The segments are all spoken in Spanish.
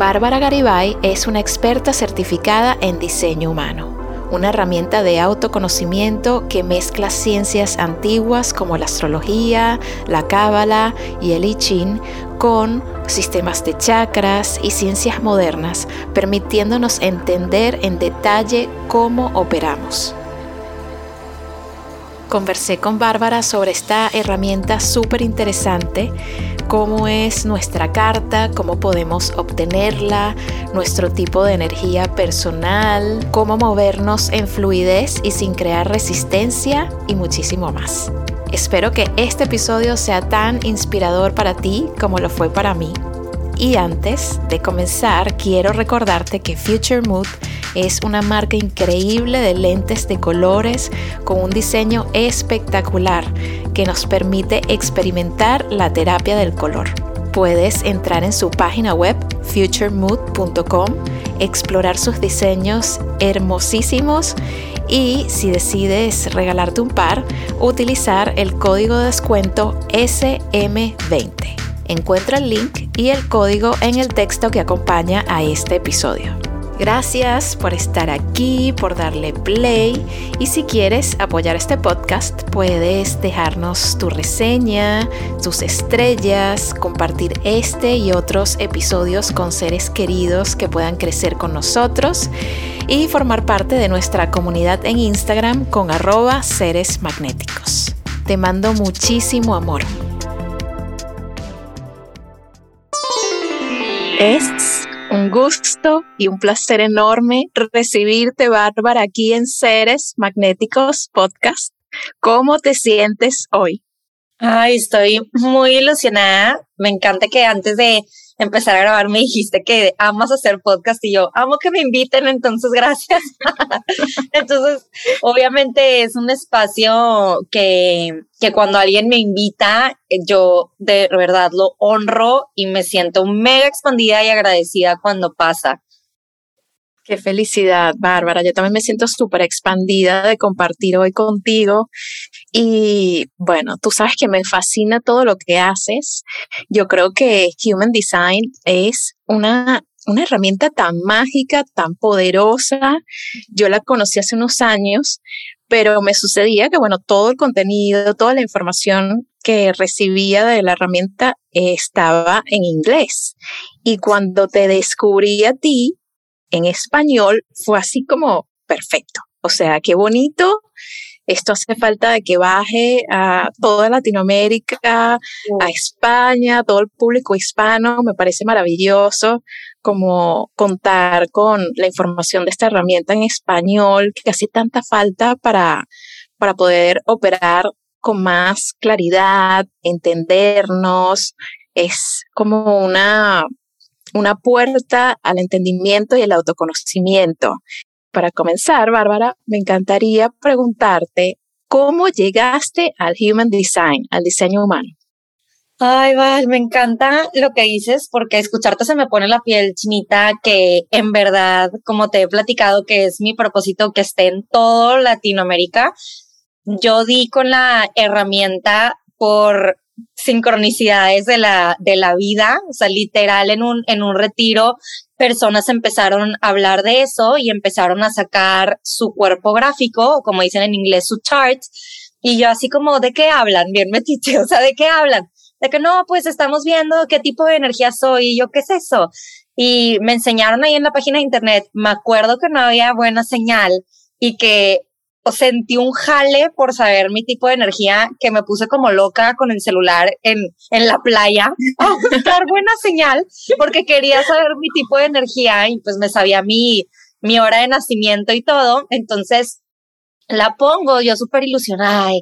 Bárbara Garibay es una experta certificada en diseño humano, una herramienta de autoconocimiento que mezcla ciencias antiguas como la astrología, la cábala y el I Ching con sistemas de chakras y ciencias modernas, permitiéndonos entender en detalle cómo operamos. Conversé con Bárbara sobre esta herramienta súper interesante cómo es nuestra carta, cómo podemos obtenerla, nuestro tipo de energía personal, cómo movernos en fluidez y sin crear resistencia y muchísimo más. Espero que este episodio sea tan inspirador para ti como lo fue para mí. Y antes de comenzar, quiero recordarte que Future Mood es una marca increíble de lentes de colores con un diseño espectacular que nos permite experimentar la terapia del color. Puedes entrar en su página web futuremood.com, explorar sus diseños hermosísimos y si decides regalarte un par, utilizar el código de descuento SM20. Encuentra el link y el código en el texto que acompaña a este episodio. Gracias por estar aquí, por darle play y si quieres apoyar este podcast puedes dejarnos tu reseña, tus estrellas, compartir este y otros episodios con seres queridos que puedan crecer con nosotros y formar parte de nuestra comunidad en Instagram con arroba seres magnéticos. Te mando muchísimo amor. Es un gusto y un placer enorme recibirte, Bárbara, aquí en Seres Magnéticos Podcast. ¿Cómo te sientes hoy? Ay, estoy muy ilusionada. Me encanta que antes de empezar a grabar me dijiste que amas hacer podcast y yo amo que me inviten, entonces gracias. entonces, obviamente es un espacio que, que cuando alguien me invita, yo de verdad lo honro y me siento mega expandida y agradecida cuando pasa. Qué felicidad, Bárbara. Yo también me siento súper expandida de compartir hoy contigo. Y bueno, tú sabes que me fascina todo lo que haces. Yo creo que Human Design es una, una herramienta tan mágica, tan poderosa. Yo la conocí hace unos años, pero me sucedía que, bueno, todo el contenido, toda la información que recibía de la herramienta estaba en inglés. Y cuando te descubrí a ti, en español fue así como perfecto. O sea, qué bonito. Esto hace falta de que baje a toda Latinoamérica, a España, todo el público hispano. Me parece maravilloso como contar con la información de esta herramienta en español que hace tanta falta para, para poder operar con más claridad, entendernos. Es como una una puerta al entendimiento y el autoconocimiento. Para comenzar, Bárbara, me encantaría preguntarte cómo llegaste al Human Design, al diseño humano. Ay, Val, me encanta lo que dices porque escucharte se me pone la piel chinita que en verdad, como te he platicado, que es mi propósito que esté en todo Latinoamérica. Yo di con la herramienta por sincronicidades de la, de la vida, o sea, literal en un, en un retiro, personas empezaron a hablar de eso y empezaron a sacar su cuerpo gráfico, como dicen en inglés, su chart, y yo así como, ¿de qué hablan? Bien metiste, o sea, ¿de qué hablan? De que no, pues estamos viendo qué tipo de energía soy, y yo, ¿qué es eso? Y me enseñaron ahí en la página de internet, me acuerdo que no había buena señal y que sentí un jale por saber mi tipo de energía que me puse como loca con el celular en, en la playa a buscar buena señal porque quería saber mi tipo de energía y pues me sabía mi, mi hora de nacimiento y todo. Entonces la pongo yo súper ilusionada,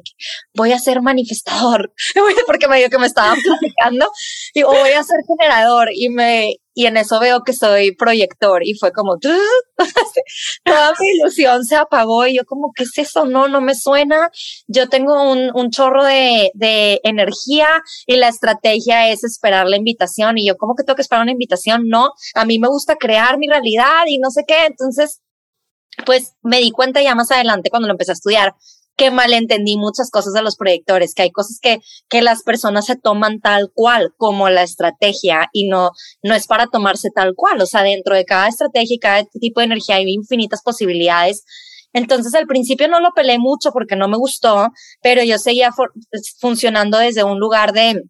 voy a ser manifestador, porque me dijo que me estaba platicando, digo, voy a ser generador y me, y en eso veo que soy proyector y fue como toda mi ilusión se apagó y yo como, ¿qué es eso? No, no me suena. Yo tengo un, un chorro de, de energía y la estrategia es esperar la invitación y yo como que tengo que esperar una invitación, no, a mí me gusta crear mi realidad y no sé qué, entonces pues me di cuenta ya más adelante cuando lo empecé a estudiar que malentendí muchas cosas de los proyectores, que hay cosas que, que las personas se toman tal cual como la estrategia y no, no es para tomarse tal cual. O sea, dentro de cada estrategia y cada tipo de energía hay infinitas posibilidades. Entonces al principio no lo peleé mucho porque no me gustó, pero yo seguía funcionando desde un lugar de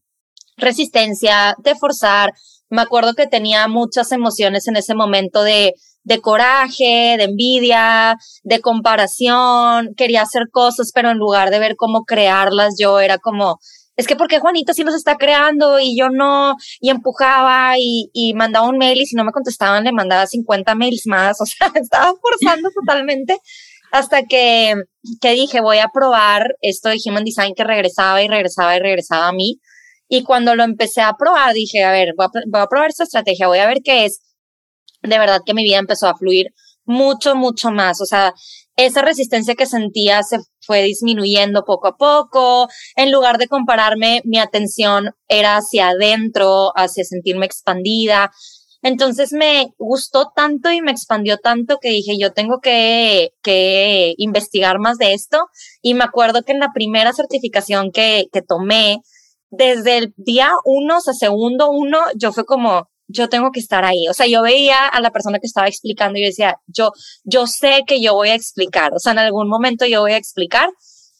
resistencia, de forzar. Me acuerdo que tenía muchas emociones en ese momento de de coraje, de envidia, de comparación, quería hacer cosas, pero en lugar de ver cómo crearlas, yo era como, es que porque Juanita sí los está creando y yo no, y empujaba y, y mandaba un mail y si no me contestaban le mandaba 50 mails más, o sea, estaba forzando totalmente hasta que, que dije, voy a probar esto de Human Design que regresaba y regresaba y regresaba a mí. Y cuando lo empecé a probar, dije, a ver, voy a, voy a probar esta estrategia, voy a ver qué es de verdad que mi vida empezó a fluir mucho, mucho más. O sea, esa resistencia que sentía se fue disminuyendo poco a poco. En lugar de compararme, mi atención era hacia adentro, hacia sentirme expandida. Entonces me gustó tanto y me expandió tanto que dije, yo tengo que, que investigar más de esto. Y me acuerdo que en la primera certificación que, que tomé, desde el día uno, o sea, segundo uno, yo fue como, yo tengo que estar ahí. O sea, yo veía a la persona que estaba explicando y yo decía, yo, yo sé que yo voy a explicar. O sea, en algún momento yo voy a explicar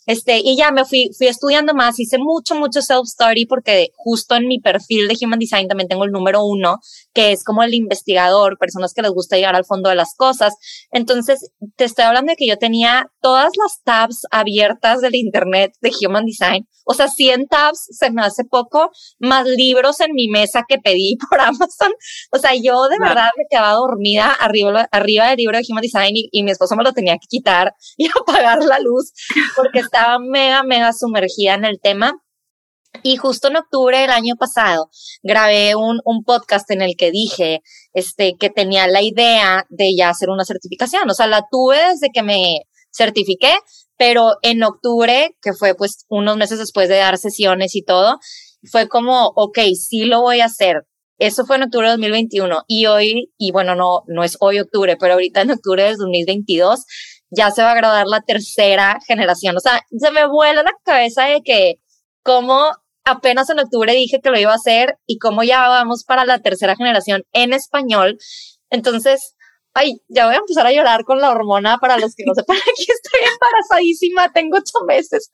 este, y ya me fui, fui estudiando más, hice mucho, mucho self-study porque justo en mi perfil de Human Design también tengo el número uno, que es como el investigador, personas que les gusta llegar al fondo de las cosas. Entonces, te estoy hablando de que yo tenía todas las tabs abiertas del Internet de Human Design. O sea, 100 tabs se me hace poco, más libros en mi mesa que pedí por Amazon. O sea, yo de verdad me quedaba dormida arriba, arriba del libro de Human Design y, y mi esposo me lo tenía que quitar y apagar la luz porque está estaba mega, mega sumergida en el tema. Y justo en octubre del año pasado grabé un, un podcast en el que dije este, que tenía la idea de ya hacer una certificación. O sea, la tuve desde que me certifiqué, pero en octubre, que fue pues unos meses después de dar sesiones y todo, fue como, ok, sí lo voy a hacer. Eso fue en octubre de 2021 y hoy, y bueno, no, no es hoy octubre, pero ahorita en octubre de 2022 ya se va a graduar la tercera generación. O sea, se me vuela la cabeza de que como apenas en octubre dije que lo iba a hacer y como ya vamos para la tercera generación en español. Entonces, ay, ya voy a empezar a llorar con la hormona para los que no sepan, aquí estoy embarazadísima, tengo ocho meses.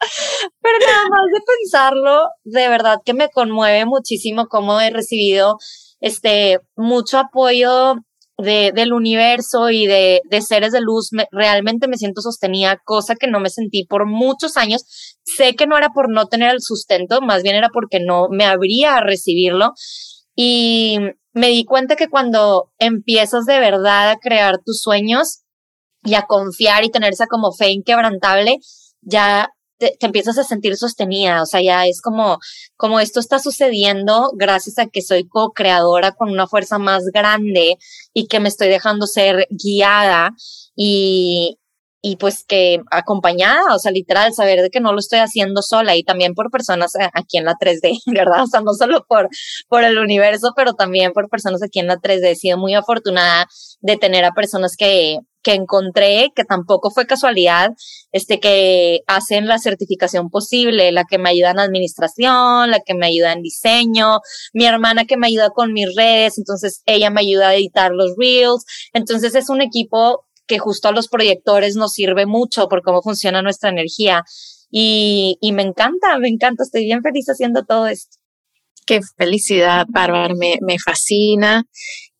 Pero nada más de pensarlo, de verdad que me conmueve muchísimo cómo he recibido este mucho apoyo de, del universo y de, de seres de luz, realmente me siento sostenida, cosa que no me sentí por muchos años. Sé que no era por no tener el sustento, más bien era porque no me abría a recibirlo. Y me di cuenta que cuando empiezas de verdad a crear tus sueños y a confiar y tener esa como fe inquebrantable, ya te, empiezas a sentir sostenida, o sea, ya es como, como esto está sucediendo gracias a que soy co-creadora con una fuerza más grande y que me estoy dejando ser guiada y, y pues que acompañada, o sea, literal, saber de que no lo estoy haciendo sola y también por personas aquí en la 3D, ¿verdad? O sea, no solo por, por el universo, pero también por personas aquí en la 3D. He sido muy afortunada de tener a personas que, que encontré, que tampoco fue casualidad, este, que hacen la certificación posible, la que me ayuda en administración, la que me ayuda en diseño, mi hermana que me ayuda con mis redes, entonces ella me ayuda a editar los reels, entonces es un equipo que justo a los proyectores nos sirve mucho por cómo funciona nuestra energía. Y, y me encanta, me encanta, estoy bien feliz haciendo todo esto. Qué felicidad, Bárbara, me, me fascina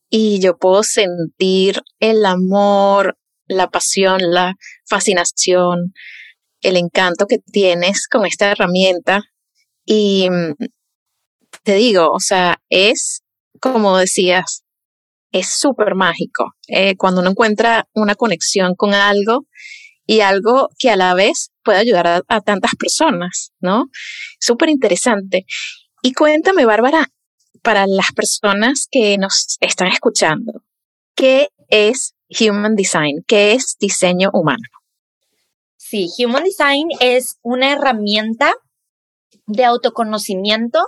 y yo puedo sentir el amor, la pasión, la fascinación, el encanto que tienes con esta herramienta. Y mm, te digo, o sea, es, como decías, es súper mágico. Eh, cuando uno encuentra una conexión con algo y algo que a la vez puede ayudar a, a tantas personas, ¿no? Súper interesante. Y cuéntame, Bárbara, para las personas que nos están escuchando, ¿qué es Human Design? ¿Qué es diseño humano? Sí, Human Design es una herramienta de autoconocimiento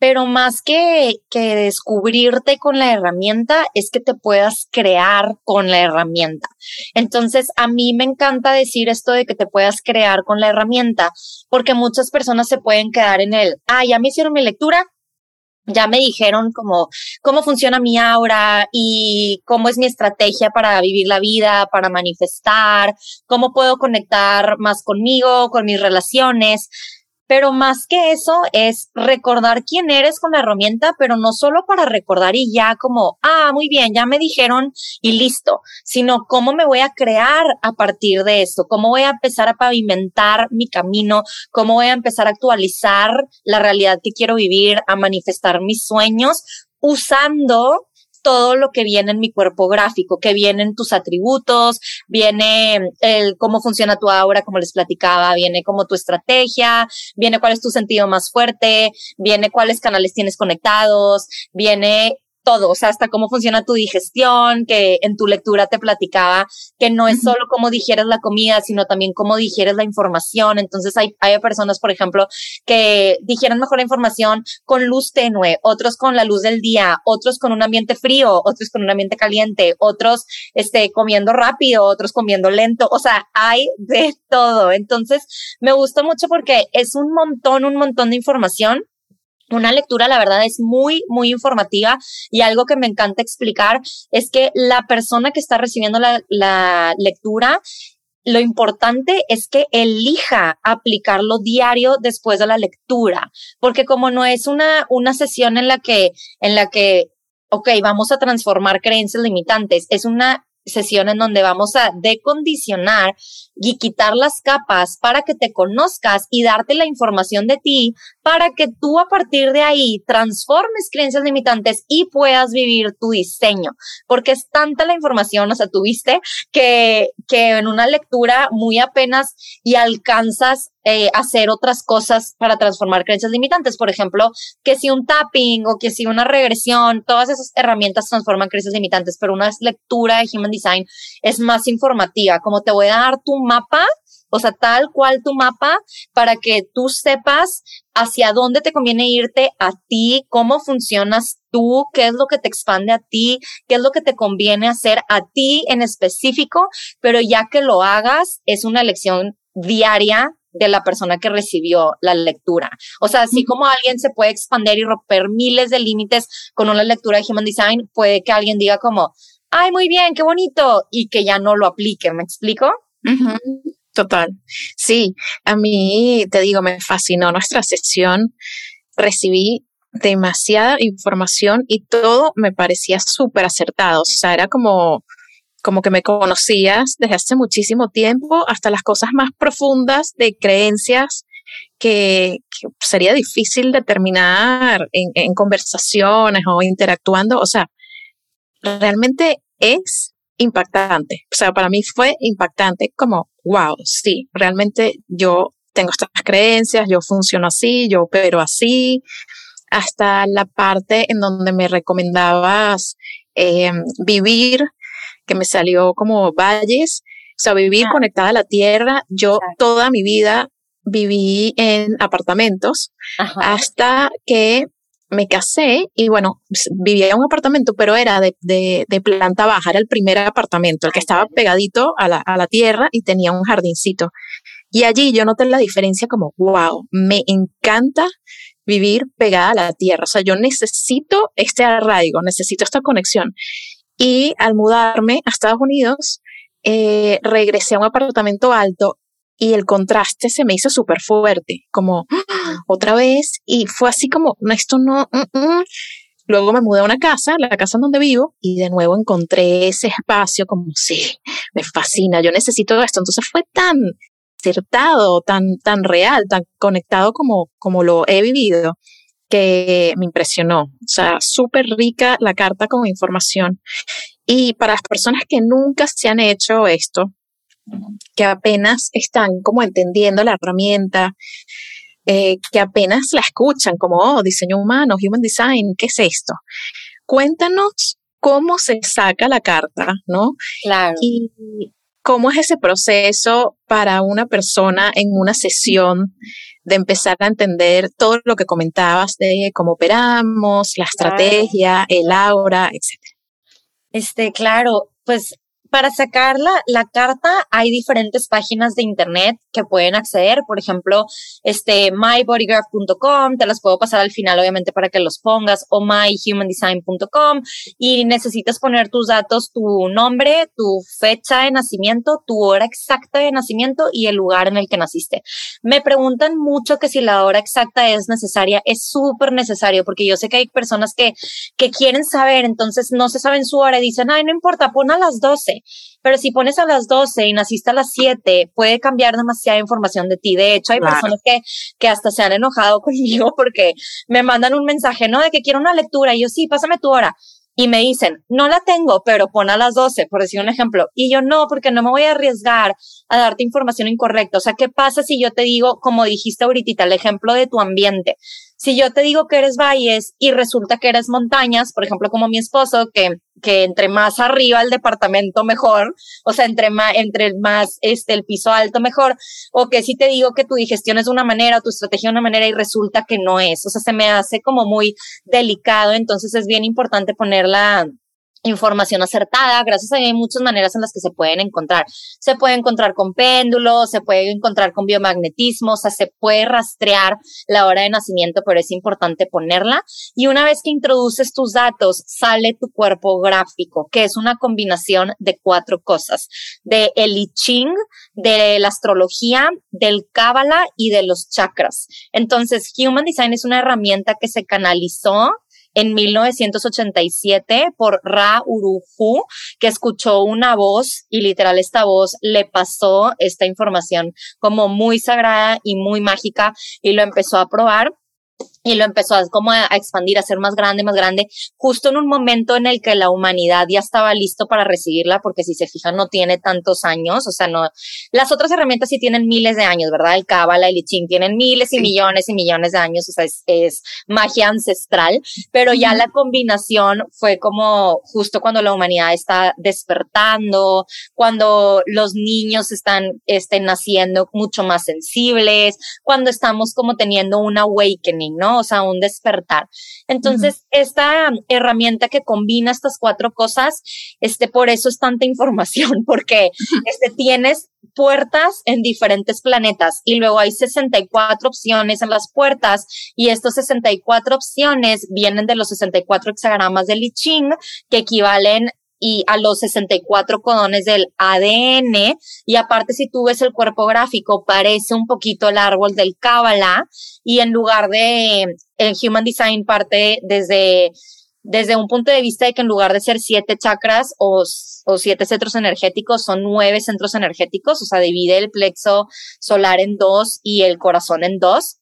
pero más que, que descubrirte con la herramienta, es que te puedas crear con la herramienta. Entonces, a mí me encanta decir esto de que te puedas crear con la herramienta, porque muchas personas se pueden quedar en el, ah, ya me hicieron mi lectura, ya me dijeron cómo, cómo funciona mi aura y cómo es mi estrategia para vivir la vida, para manifestar, cómo puedo conectar más conmigo, con mis relaciones. Pero más que eso es recordar quién eres con la herramienta, pero no solo para recordar y ya como, ah, muy bien, ya me dijeron y listo, sino cómo me voy a crear a partir de esto, cómo voy a empezar a pavimentar mi camino, cómo voy a empezar a actualizar la realidad que quiero vivir, a manifestar mis sueños usando todo lo que viene en mi cuerpo gráfico, que vienen tus atributos, viene el cómo funciona tu aura, como les platicaba, viene como tu estrategia, viene cuál es tu sentido más fuerte, viene cuáles canales tienes conectados, viene todo, o sea, hasta cómo funciona tu digestión, que en tu lectura te platicaba que no es solo cómo digieres la comida, sino también cómo digieres la información. Entonces hay, hay personas, por ejemplo, que digieren mejor la información con luz tenue, otros con la luz del día, otros con un ambiente frío, otros con un ambiente caliente, otros este, comiendo rápido, otros comiendo lento. O sea, hay de todo. Entonces me gusta mucho porque es un montón, un montón de información una lectura, la verdad, es muy, muy informativa y algo que me encanta explicar es que la persona que está recibiendo la, la lectura lo importante es que elija aplicarlo diario después de la lectura, porque como no es una, una sesión en la que, en la que, ok, vamos a transformar creencias limitantes, es una sesión en donde vamos a decondicionar y quitar las capas para que te conozcas y darte la información de ti para que tú a partir de ahí transformes creencias limitantes y puedas vivir tu diseño. Porque es tanta la información, o sea, tuviste que, que en una lectura muy apenas y alcanzas eh, hacer otras cosas para transformar creencias limitantes. Por ejemplo, que si un tapping o que si una regresión, todas esas herramientas transforman creencias limitantes, pero una lectura de Human Design es más informativa, como te voy a dar tu mapa o sea, tal cual tu mapa para que tú sepas hacia dónde te conviene irte a ti, cómo funcionas tú, qué es lo que te expande a ti, qué es lo que te conviene hacer a ti en específico, pero ya que lo hagas, es una lección diaria de la persona que recibió la lectura. O sea, así como alguien se puede expandir y romper miles de límites con una lectura de Human Design, puede que alguien diga como, ay, muy bien, qué bonito, y que ya no lo aplique, ¿me explico? Total. Sí, a mí, te digo, me fascinó nuestra sesión. Recibí demasiada información y todo me parecía súper acertado. O sea, era como como que me conocías desde hace muchísimo tiempo hasta las cosas más profundas de creencias que, sería difícil determinar en, conversaciones o interactuando. O sea, realmente es impactante. O sea, para mí fue impactante como, wow, sí, realmente yo tengo estas creencias, yo funciono así, yo opero así, hasta la parte en donde me recomendabas eh, vivir que me salió como valles, o sea, vivir ah. conectada a la tierra. Yo toda mi vida viví en apartamentos hasta que me casé y bueno, vivía en un apartamento, pero era de, de, de, planta baja, era el primer apartamento, el que estaba pegadito a la, a la tierra y tenía un jardincito. Y allí yo noté la diferencia como, wow, me encanta vivir pegada a la tierra. O sea, yo necesito este arraigo, necesito esta conexión. Y al mudarme a Estados Unidos, eh, regresé a un apartamento alto y el contraste se me hizo súper fuerte, como ¡ah! otra vez, y fue así como, esto no, mm, mm". luego me mudé a una casa, la casa en donde vivo, y de nuevo encontré ese espacio como, sí, me fascina, yo necesito esto, entonces fue tan acertado, tan, tan real, tan conectado como, como lo he vivido, que me impresionó. O sea, súper rica la carta con información. Y para las personas que nunca se han hecho esto, que apenas están como entendiendo la herramienta, eh, que apenas la escuchan como, oh, diseño humano, human design, ¿qué es esto? Cuéntanos cómo se saca la carta, ¿no? Claro. Y cómo es ese proceso para una persona en una sesión de empezar a entender todo lo que comentabas de cómo operamos, la estrategia, el aura, etc. Este, claro, pues para sacar la, carta hay diferentes páginas de internet que pueden acceder. Por ejemplo, este mybodygraph.com, te las puedo pasar al final, obviamente, para que los pongas, o myhumandesign.com. Y necesitas poner tus datos, tu nombre, tu fecha de nacimiento, tu hora exacta de nacimiento y el lugar en el que naciste. Me preguntan mucho que si la hora exacta es necesaria. Es súper necesario porque yo sé que hay personas que, que quieren saber, entonces no se saben su hora y dicen, ay, no importa, pon a las 12 pero si pones a las 12 y naciste a las 7, puede cambiar demasiada información de ti. De hecho, hay personas que, que hasta se han enojado conmigo porque me mandan un mensaje, ¿no? De que quiero una lectura. Y yo, sí, pásame tu hora. Y me dicen, no la tengo, pero pon a las 12, por decir un ejemplo. Y yo, no, porque no me voy a arriesgar a darte información incorrecta. O sea, ¿qué pasa si yo te digo, como dijiste ahorita, el ejemplo de tu ambiente? Si yo te digo que eres valles y resulta que eres montañas, por ejemplo, como mi esposo, que, que entre más arriba el departamento mejor, o sea, entre más, entre más, este, el piso alto mejor, o que si te digo que tu digestión es de una manera, o tu estrategia de una manera y resulta que no es, o sea, se me hace como muy delicado, entonces es bien importante ponerla, información acertada. Gracias a hay muchas maneras en las que se pueden encontrar. Se puede encontrar con péndulos, se puede encontrar con biomagnetismo, o sea, se puede rastrear la hora de nacimiento, pero es importante ponerla. Y una vez que introduces tus datos, sale tu cuerpo gráfico, que es una combinación de cuatro cosas, de el I Ching, de la astrología, del Cábala y de los chakras. Entonces, Human Design es una herramienta que se canalizó en 1987 por Ra Uruhu, que escuchó una voz y literal esta voz le pasó esta información como muy sagrada y muy mágica y lo empezó a probar y lo empezó a, como a, expandir, a ser más grande, más grande, justo en un momento en el que la humanidad ya estaba listo para recibirla, porque si se fijan no tiene tantos años, o sea, no, las otras herramientas sí tienen miles de años, ¿verdad? El Kabbalah, el I Ching tienen miles y millones y millones de años, o sea, es, es magia ancestral, pero ya la combinación fue como justo cuando la humanidad está despertando, cuando los niños están, estén naciendo mucho más sensibles, cuando estamos como teniendo un awakening, ¿no? O sea, un despertar. Entonces, esta herramienta que combina estas cuatro cosas, este, por eso es tanta información, porque este, tienes puertas en diferentes planetas y luego hay 64 opciones en las puertas y estos 64 opciones vienen de los 64 hexagramas de I Ching que equivalen y a los 64 codones del ADN. Y aparte, si tú ves el cuerpo gráfico, parece un poquito el árbol del Kabbalah. Y en lugar de el Human Design parte desde, desde un punto de vista de que en lugar de ser siete chakras o, o siete centros energéticos, son nueve centros energéticos. O sea, divide el plexo solar en dos y el corazón en dos.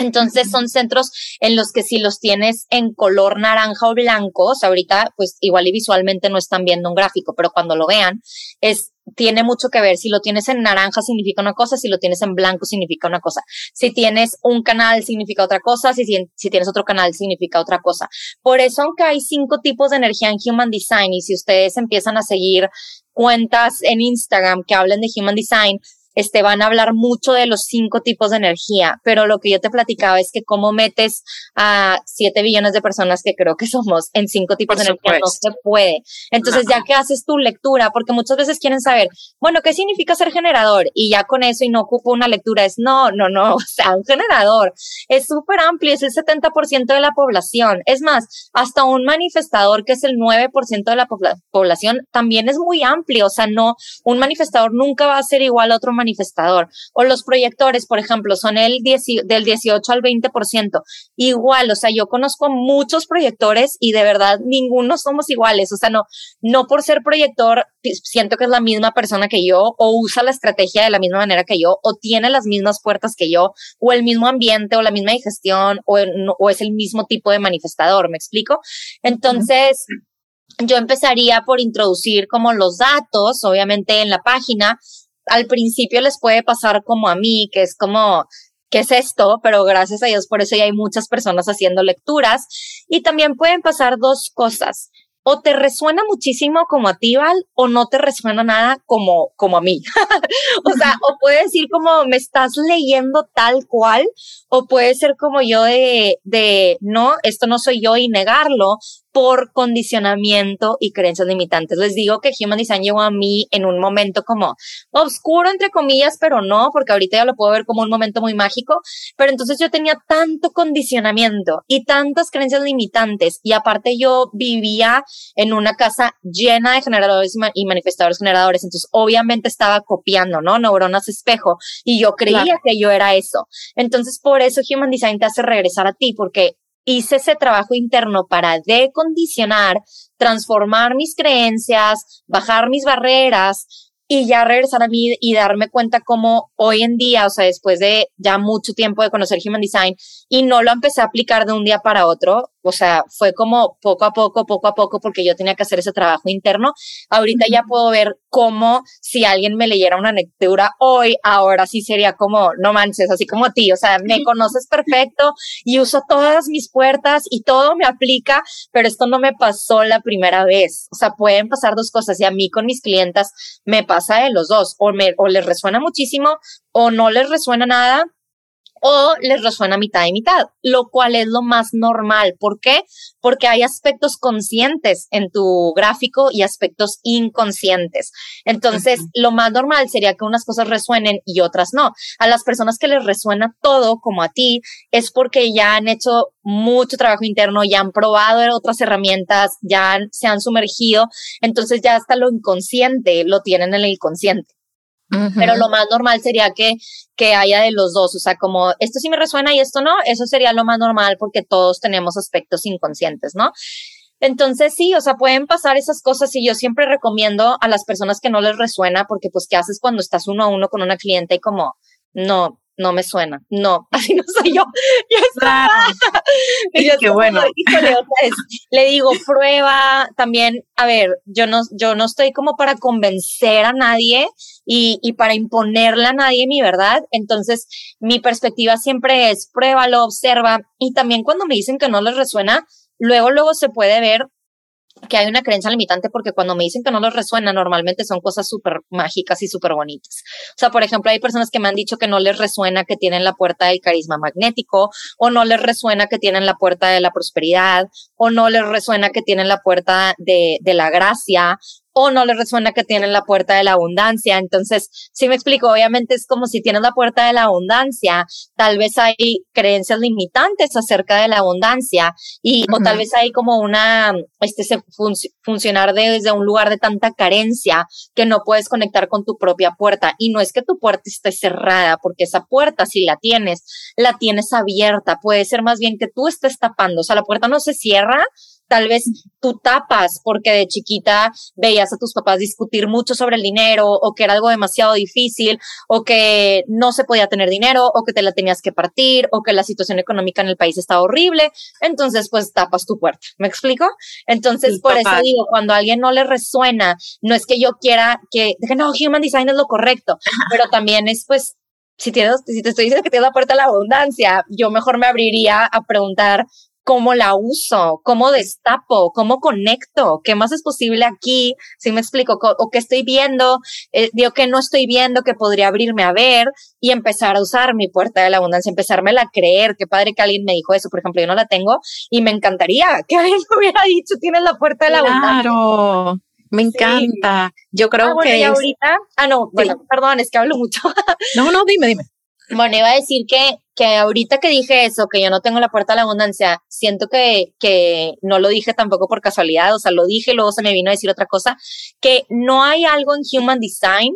Entonces son centros en los que si los tienes en color naranja o blanco, o sea, ahorita pues igual y visualmente no están viendo un gráfico, pero cuando lo vean, es, tiene mucho que ver. Si lo tienes en naranja significa una cosa, si lo tienes en blanco significa una cosa. Si tienes un canal significa otra cosa, si, si tienes otro canal significa otra cosa. Por eso, aunque hay cinco tipos de energía en Human Design y si ustedes empiezan a seguir cuentas en Instagram que hablen de Human Design, este, van a hablar mucho de los cinco tipos de energía, pero lo que yo te platicaba es que cómo metes a siete billones de personas que creo que somos en cinco tipos de energía no se puede. Entonces, ya que haces tu lectura, porque muchas veces quieren saber, bueno, ¿qué significa ser generador? Y ya con eso y no ocupo una lectura, es no, no, no, o sea, un generador es súper amplio, es el 70% de la población. Es más, hasta un manifestador que es el 9% de la población también es muy amplio, o sea, no, un manifestador nunca va a ser igual a otro manifestador. O los proyectores, por ejemplo, son el del 18 al 20%. Igual, o sea, yo conozco muchos proyectores y de verdad ninguno somos iguales. O sea, no, no por ser proyector siento que es la misma persona que yo o usa la estrategia de la misma manera que yo o tiene las mismas puertas que yo o el mismo ambiente o la misma digestión o, o es el mismo tipo de manifestador. ¿Me explico? Entonces, yo empezaría por introducir como los datos, obviamente en la página, al principio les puede pasar como a mí, que es como, qué es esto, pero gracias a Dios por eso ya hay muchas personas haciendo lecturas. Y también pueden pasar dos cosas. O te resuena muchísimo como a ti, Val, o no te resuena nada como, como a mí. o sea, o puede decir como me estás leyendo tal cual, o puede ser como yo de, de no, esto no soy yo y negarlo, por condicionamiento y creencias limitantes. Les digo que Human Design llegó a mí en un momento como oscuro, entre comillas, pero no, porque ahorita ya lo puedo ver como un momento muy mágico, pero entonces yo tenía tanto condicionamiento y tantas creencias limitantes y aparte yo vivía en una casa llena de generadores y manifestadores generadores, entonces obviamente estaba copiando, ¿no? Neuronas espejo y yo creía que yo era eso. Entonces por eso Human Design te hace regresar a ti, porque hice ese trabajo interno para decondicionar, transformar mis creencias, bajar mis barreras y ya regresar a mí y darme cuenta cómo hoy en día, o sea, después de ya mucho tiempo de conocer Human Design y no lo empecé a aplicar de un día para otro, o sea, fue como poco a poco, poco a poco, porque yo tenía que hacer ese trabajo interno. Ahorita ya puedo ver cómo si alguien me leyera una lectura hoy, ahora sí sería como, no manches, así como a ti, o sea, me conoces perfecto y uso todas mis puertas y todo me aplica, pero esto no me pasó la primera vez. O sea, pueden pasar dos cosas y a mí con mis clientas me pasa de los dos, o, me, o les resuena muchísimo o no les resuena nada o les resuena mitad y mitad, lo cual es lo más normal. ¿Por qué? Porque hay aspectos conscientes en tu gráfico y aspectos inconscientes. Entonces, lo más normal sería que unas cosas resuenen y otras no. A las personas que les resuena todo, como a ti, es porque ya han hecho mucho trabajo interno, ya han probado otras herramientas, ya se han sumergido. Entonces, ya hasta lo inconsciente lo tienen en el inconsciente. Pero lo más normal sería que, que haya de los dos, o sea, como esto sí me resuena y esto no, eso sería lo más normal porque todos tenemos aspectos inconscientes, ¿no? Entonces sí, o sea, pueden pasar esas cosas y yo siempre recomiendo a las personas que no les resuena porque pues qué haces cuando estás uno a uno con una cliente y como, no, no me suena. No, así no soy yo. Yo y qué bueno. le digo, prueba también, a ver, yo no, yo no estoy como para convencer a nadie y, y para imponerle a nadie mi verdad. Entonces, mi perspectiva siempre es pruébalo, observa. Y también cuando me dicen que no les resuena, luego, luego se puede ver que hay una creencia limitante porque cuando me dicen que no les resuena, normalmente son cosas súper mágicas y súper bonitas. O sea, por ejemplo, hay personas que me han dicho que no les resuena que tienen la puerta del carisma magnético, o no les resuena que tienen la puerta de la prosperidad, o no les resuena que tienen la puerta de, de la gracia, o no les resuena que tienen la puerta de la abundancia. Entonces, si me explico, obviamente es como si tienes la puerta de la abundancia, tal vez hay creencias limitantes acerca de la abundancia y o tal vez hay como una, este, funcionar desde un lugar de tanta carencia que no puedes conectar con tu propia puerta. Y no es que tu puerta esté cerrada, porque esa puerta, si la tienes, la tienes abierta. Puede ser más bien que tú estés tapando. O sea, la puerta no se cierra, tal vez tú tapas porque de chiquita veías a tus papás discutir mucho sobre el dinero o que era algo demasiado difícil o que no se podía tener dinero o que te la tenías que partir o que la situación económica en el país estaba horrible. Entonces, pues tapas tu puerta. ¿Me explico? Entonces, por eso digo, cuando a alguien no le resuena, no es que yo quiera que, que no, Human Design es lo correcto, pero también es pues si, tienes, si te estoy diciendo que tienes la puerta a la abundancia, yo mejor me abriría a preguntar cómo la uso, cómo destapo, cómo conecto, qué más es posible aquí, si me explico, o qué estoy viendo, eh, digo que no estoy viendo, que podría abrirme a ver y empezar a usar mi puerta de la abundancia, empezarme a creer, qué padre que alguien me dijo eso, por ejemplo, yo no la tengo y me encantaría que alguien me hubiera dicho, tienes la puerta de la abundancia. Claro. Me encanta. Yo creo ah, que. Y ahorita, ah, no, bueno, perdón, es que hablo mucho. no, no, dime, dime. Bueno, iba a decir que, que ahorita que dije eso, que yo no tengo la puerta a la abundancia, siento que, que no lo dije tampoco por casualidad, o sea, lo dije, luego se me vino a decir otra cosa, que no hay algo en Human Design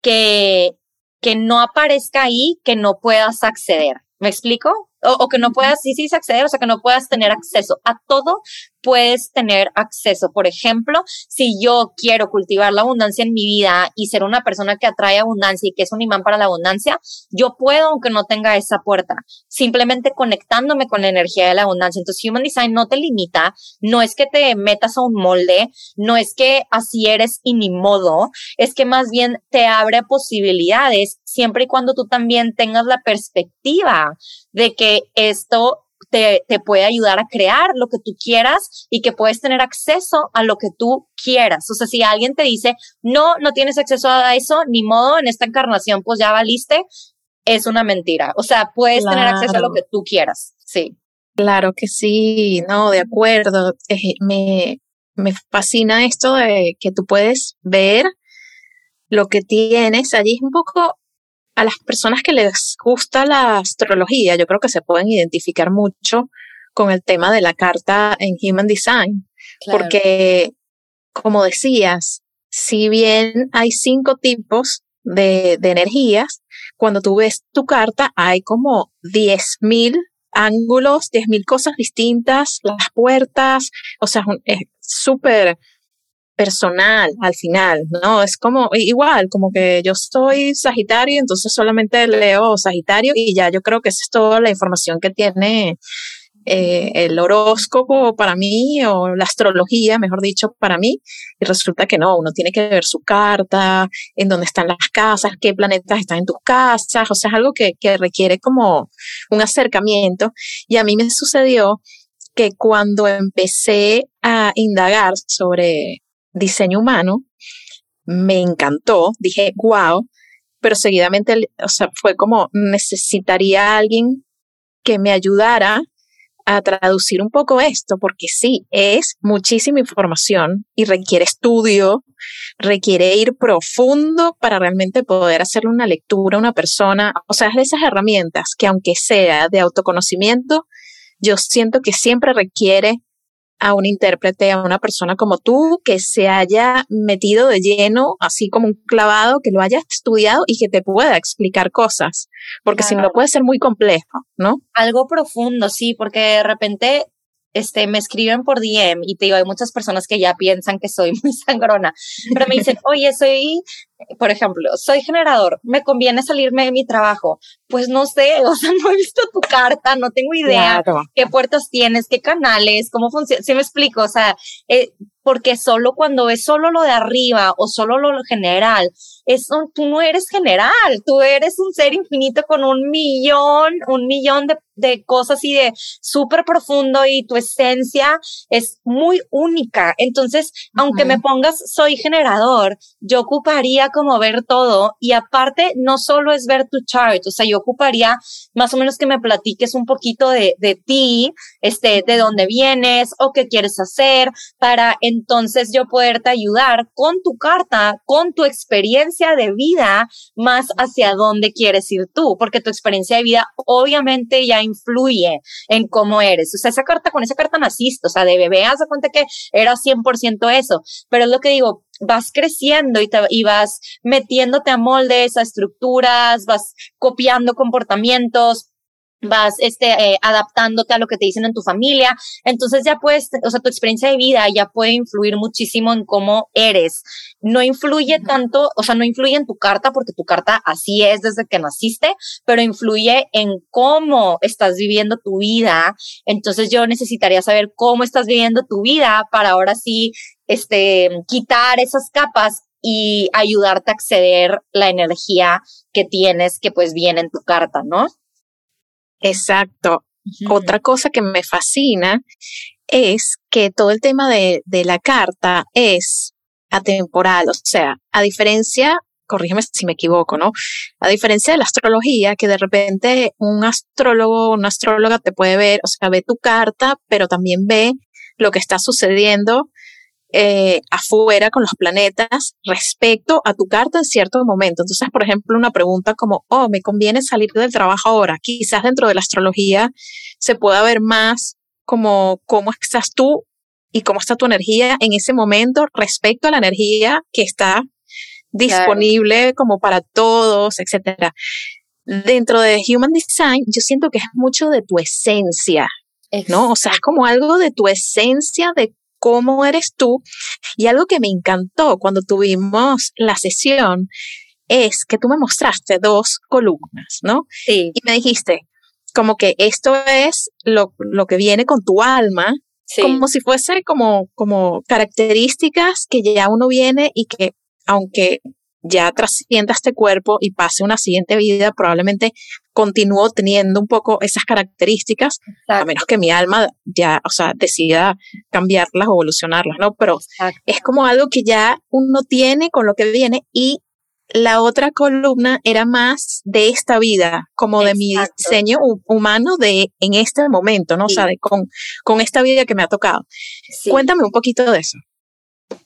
que, que no aparezca ahí que no puedas acceder. ¿Me explico? O, o, que no puedas, sí, sí, acceder, o sea, que no puedas tener acceso a todo puedes tener acceso. Por ejemplo, si yo quiero cultivar la abundancia en mi vida y ser una persona que atrae abundancia y que es un imán para la abundancia, yo puedo aunque no tenga esa puerta, simplemente conectándome con la energía de la abundancia. Entonces, Human Design no te limita, no es que te metas a un molde, no es que así eres y ni modo, es que más bien te abre posibilidades siempre y cuando tú también tengas la perspectiva de que esto te, te, puede ayudar a crear lo que tú quieras y que puedes tener acceso a lo que tú quieras. O sea, si alguien te dice, no, no tienes acceso a eso, ni modo, en esta encarnación, pues ya valiste, es una mentira. O sea, puedes tener acceso a lo que tú quieras. Sí. Claro que sí, no, de acuerdo. Eh, me, me fascina esto de que tú puedes ver lo que tienes allí. Es un poco a las personas que les gusta la astrología, yo creo que se pueden identificar mucho con el tema de la carta en Human Design, porque, como decías, si bien hay cinco tipos de, de energías, cuando tú ves tu carta hay como 10.000 ángulos, 10.000 cosas distintas, las puertas, o sea, es súper personal al final, ¿no? Es como igual, como que yo soy Sagitario, entonces solamente leo Sagitario y ya yo creo que esa es toda la información que tiene eh, el horóscopo para mí o la astrología, mejor dicho, para mí. Y resulta que no, uno tiene que ver su carta, en dónde están las casas, qué planetas están en tus casas, o sea, es algo que, que requiere como un acercamiento. Y a mí me sucedió que cuando empecé a indagar sobre diseño humano, me encantó, dije, wow, pero seguidamente, o sea, fue como necesitaría alguien que me ayudara a traducir un poco esto, porque sí, es muchísima información y requiere estudio, requiere ir profundo para realmente poder hacerle una lectura a una persona. O sea, es de esas herramientas que aunque sea de autoconocimiento, yo siento que siempre requiere a un intérprete, a una persona como tú, que se haya metido de lleno, así como un clavado, que lo haya estudiado y que te pueda explicar cosas, porque si no puede ser muy complejo, ¿no? Algo profundo, sí, porque de repente este, me escriben por DM y te digo, hay muchas personas que ya piensan que soy muy sangrona, pero me dicen, oye, soy, por ejemplo, soy generador, me conviene salirme de mi trabajo. Pues no sé, o sea, no he visto tu carta, no tengo idea qué puertas tienes, qué canales, cómo funciona, si me explico, o sea, eh, porque solo cuando es solo lo de arriba o solo lo general, eso, tú no eres general, tú eres un ser infinito con un millón, un millón de, de cosas y de súper profundo y tu esencia es muy única. Entonces, aunque me pongas soy generador, yo ocuparía como ver todo y aparte no solo es ver tu chart, o sea, yo ocuparía más o menos que me platiques un poquito de, de ti, este, de dónde vienes o qué quieres hacer para entonces yo poderte ayudar con tu carta, con tu experiencia de vida, más hacia dónde quieres ir tú, porque tu experiencia de vida obviamente ya influye en cómo eres. O sea, esa carta, con esa carta naciste, o sea, de bebé, haz cuenta que era 100% eso, pero es lo que digo, vas creciendo y, te, y vas metiéndote a moldes, a estructuras, vas copiando comportamientos, vas este, eh, adaptándote a lo que te dicen en tu familia. Entonces ya puedes, o sea, tu experiencia de vida ya puede influir muchísimo en cómo eres. No influye tanto, o sea, no influye en tu carta porque tu carta así es desde que naciste, pero influye en cómo estás viviendo tu vida. Entonces yo necesitaría saber cómo estás viviendo tu vida para ahora sí, este, quitar esas capas y ayudarte a acceder la energía que tienes que pues viene en tu carta, ¿no? Exacto. Otra cosa que me fascina es que todo el tema de, de la carta es atemporal, o sea, a diferencia corrígeme si me equivoco, ¿no? A diferencia de la astrología, que de repente un astrólogo, una astróloga te puede ver, o sea, ve tu carta, pero también ve lo que está sucediendo eh, afuera con los planetas respecto a tu carta en cierto momento. Entonces, por ejemplo, una pregunta como, oh, me conviene salir del trabajo ahora. Quizás dentro de la astrología se pueda ver más como cómo estás tú y cómo está tu energía en ese momento respecto a la energía que está disponible como para todos, etcétera. Dentro de Human Design, yo siento que es mucho de tu esencia, ¿no? O sea, es como algo de tu esencia, de cómo eres tú. Y algo que me encantó cuando tuvimos la sesión es que tú me mostraste dos columnas, ¿no? Sí. Y me dijiste, como que esto es lo, lo que viene con tu alma, como si fuese como, como características que ya uno viene y que aunque ya trascienda este cuerpo y pase una siguiente vida, probablemente continúo teniendo un poco esas características, a menos que mi alma ya, o sea, decida cambiarlas o evolucionarlas, ¿no? Pero es como algo que ya uno tiene con lo que viene y la otra columna era más de esta vida, como de mi diseño humano de en este momento, ¿no? O sea, de con, con esta vida que me ha tocado. Cuéntame un poquito de eso.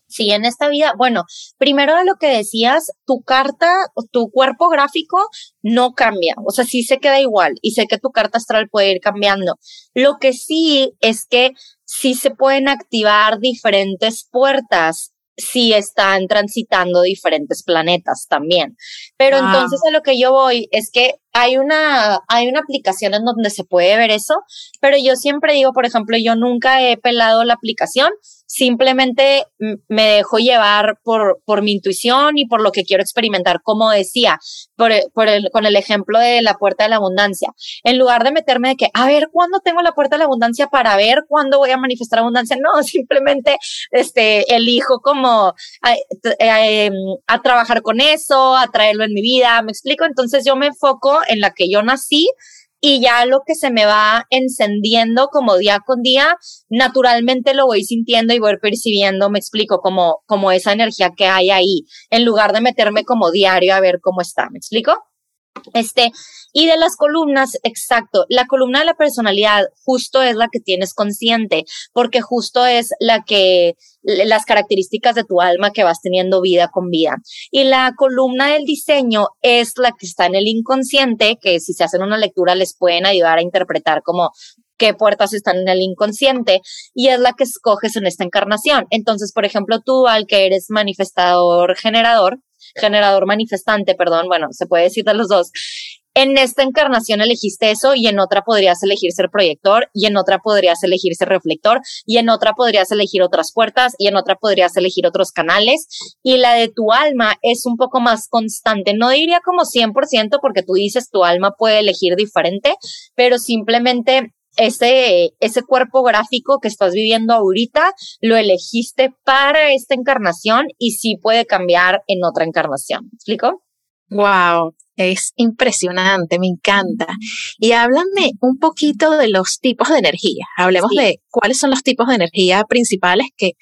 Sí, en esta vida, bueno, primero de lo que decías, tu carta, tu cuerpo gráfico no cambia, o sea, sí se queda igual y sé que tu carta astral puede ir cambiando. Lo que sí es que sí se pueden activar diferentes puertas si están transitando diferentes planetas también. Pero entonces a lo que yo voy es que hay una, hay una aplicación en donde se puede ver eso, pero yo siempre digo, por ejemplo, yo nunca he pelado la aplicación, simplemente me dejo llevar por, por mi intuición y por lo que quiero experimentar, como decía, por, por el, con el ejemplo de la puerta de la abundancia. En lugar de meterme de que, a ver, ¿cuándo tengo la puerta de la abundancia para ver cuándo voy a manifestar abundancia? No, simplemente este, elijo como a, em, a trabajar con eso, a traerlo en mi vida, me explico. Entonces yo me enfoco en la que yo nací y ya lo que se me va encendiendo como día con día, naturalmente lo voy sintiendo y voy percibiendo, me explico, como, como esa energía que hay ahí, en lugar de meterme como diario a ver cómo está, ¿me explico? Este, y de las columnas, exacto, la columna de la personalidad justo es la que tienes consciente, porque justo es la que, las características de tu alma que vas teniendo vida con vida. Y la columna del diseño es la que está en el inconsciente, que si se hacen una lectura les pueden ayudar a interpretar como qué puertas están en el inconsciente y es la que escoges en esta encarnación. Entonces, por ejemplo, tú, al que eres manifestador generador, generador manifestante, perdón, bueno, se puede decir de los dos. En esta encarnación elegiste eso y en otra podrías elegir ser proyector y en otra podrías elegir ser reflector y en otra podrías elegir otras puertas y en otra podrías elegir otros canales y la de tu alma es un poco más constante. No diría como 100% porque tú dices tu alma puede elegir diferente, pero simplemente ese, ese cuerpo gráfico que estás viviendo ahorita, lo elegiste para esta encarnación y sí puede cambiar en otra encarnación. ¿Me explico? Wow, es impresionante, me encanta. Y háblame un poquito de los tipos de energía. Hablemos de cuáles son los tipos de energía principales que,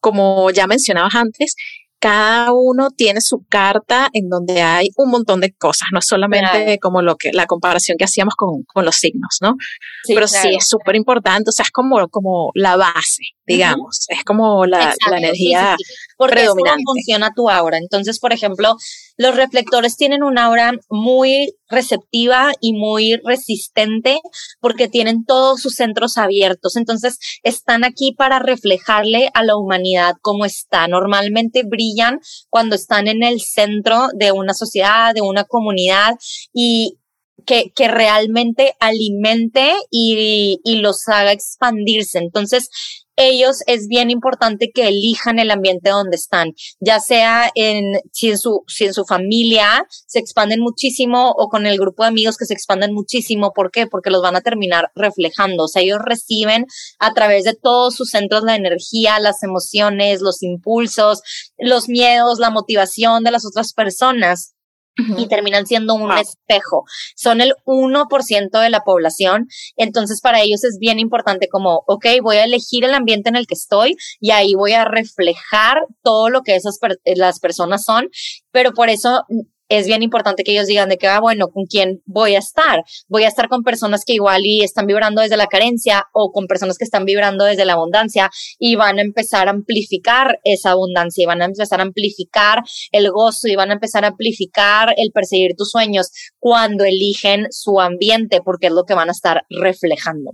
como ya mencionabas antes, cada uno tiene su carta en donde hay un montón de cosas, no solamente como lo que la comparación que hacíamos con, con los signos, ¿no? Pero sí es súper importante, o sea, es como, como la base, digamos, es como la, la energía Porque funciona tu aura. Entonces, por ejemplo, los reflectores tienen una aura muy receptiva y muy resistente porque tienen todos sus centros abiertos. Entonces, están aquí para reflejarle a la humanidad cómo está. Normalmente brillan cuando están en el centro de una sociedad, de una comunidad y que, que realmente alimente y, y los haga expandirse. Entonces, ellos es bien importante que elijan el ambiente donde están, ya sea en si en su si en su familia se expanden muchísimo o con el grupo de amigos que se expanden muchísimo, ¿por qué? Porque los van a terminar reflejando, o sea, ellos reciben a través de todos sus centros la energía, las emociones, los impulsos, los miedos, la motivación de las otras personas y terminan siendo un espejo. Son el 1% de la población, entonces para ellos es bien importante como, ok, voy a elegir el ambiente en el que estoy y ahí voy a reflejar todo lo que esas las personas son, pero por eso es bien importante que ellos digan de que, ah, bueno, ¿con quién voy a estar? Voy a estar con personas que igual y están vibrando desde la carencia o con personas que están vibrando desde la abundancia y van a empezar a amplificar esa abundancia y van a empezar a amplificar el gozo y van a empezar a amplificar el perseguir tus sueños cuando eligen su ambiente porque es lo que van a estar reflejando.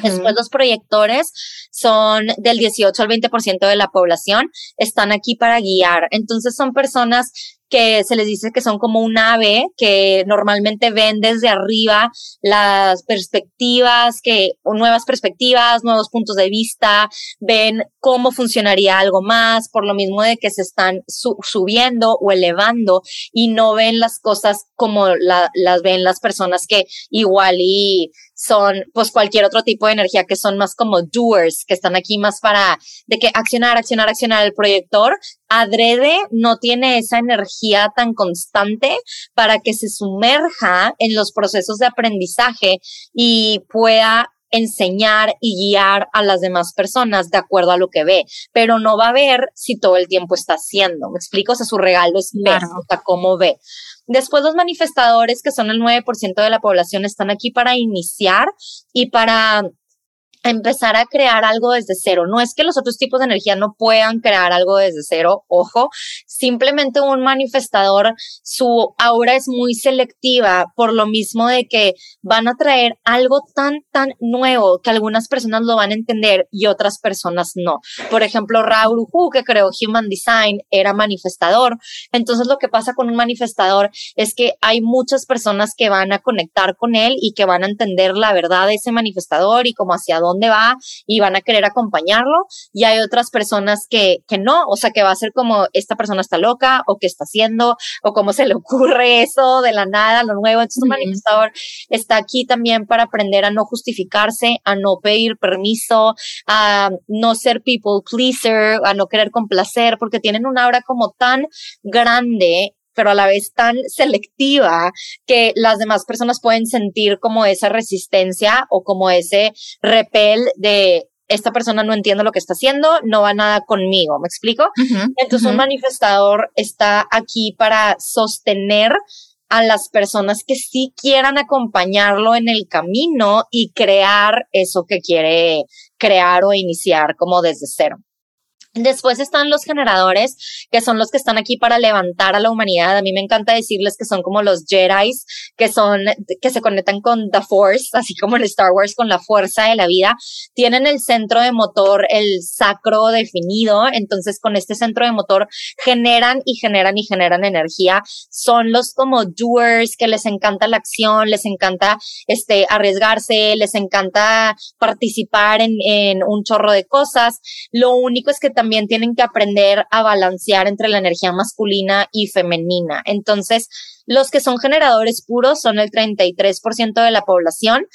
Después los proyectores son del 18 al 20% de la población, están aquí para guiar. Entonces son personas que se les dice que son como un ave, que normalmente ven desde arriba las perspectivas, que, nuevas perspectivas, nuevos puntos de vista, ven cómo funcionaría algo más, por lo mismo de que se están subiendo o elevando y no ven las cosas como las ven las personas que igual y son pues cualquier otro tipo de energía que son más como doers, que están aquí más para de que accionar, accionar, accionar. El proyector adrede no tiene esa energía tan constante para que se sumerja en los procesos de aprendizaje y pueda enseñar y guiar a las demás personas de acuerdo a lo que ve, pero no va a ver si todo el tiempo está haciendo. ¿Me explico? O sea, su regalo es ver, o sea, cómo ve. Después los manifestadores, que son el 9% de la población, están aquí para iniciar y para empezar a crear algo desde cero. No es que los otros tipos de energía no puedan crear algo desde cero, ojo, simplemente un manifestador, su aura es muy selectiva por lo mismo de que van a traer algo tan, tan nuevo que algunas personas lo van a entender y otras personas no. Por ejemplo, Raúl Hu, que creó Human Design, era manifestador. Entonces lo que pasa con un manifestador es que hay muchas personas que van a conectar con él y que van a entender la verdad de ese manifestador y cómo hacia dónde dónde va y van a querer acompañarlo. Y hay otras personas que, que no, o sea, que va a ser como esta persona está loca o qué está haciendo o cómo se le ocurre eso de la nada, lo nuevo. Entonces, un manifestador está aquí también para aprender a no justificarse, a no pedir permiso, a no ser people pleaser, a no querer complacer, porque tienen una aura como tan grande pero a la vez tan selectiva que las demás personas pueden sentir como esa resistencia o como ese repel de esta persona no entiende lo que está haciendo, no va nada conmigo, ¿me explico? Entonces un manifestador está aquí para sostener a las personas que sí quieran acompañarlo en el camino y crear eso que quiere crear o iniciar como desde cero. Después están los generadores, que son los que están aquí para levantar a la humanidad. A mí me encanta decirles que son como los Jedi, que son, que se conectan con The Force, así como en Star Wars con la fuerza de la vida. Tienen el centro de motor, el sacro definido. Entonces, con este centro de motor generan y generan y generan energía. Son los como doers que les encanta la acción, les encanta este, arriesgarse, les encanta participar en, en un chorro de cosas. Lo único es que también tienen que aprender a balancear entre la energía masculina y femenina. Entonces, los que son generadores puros son el 33% de la población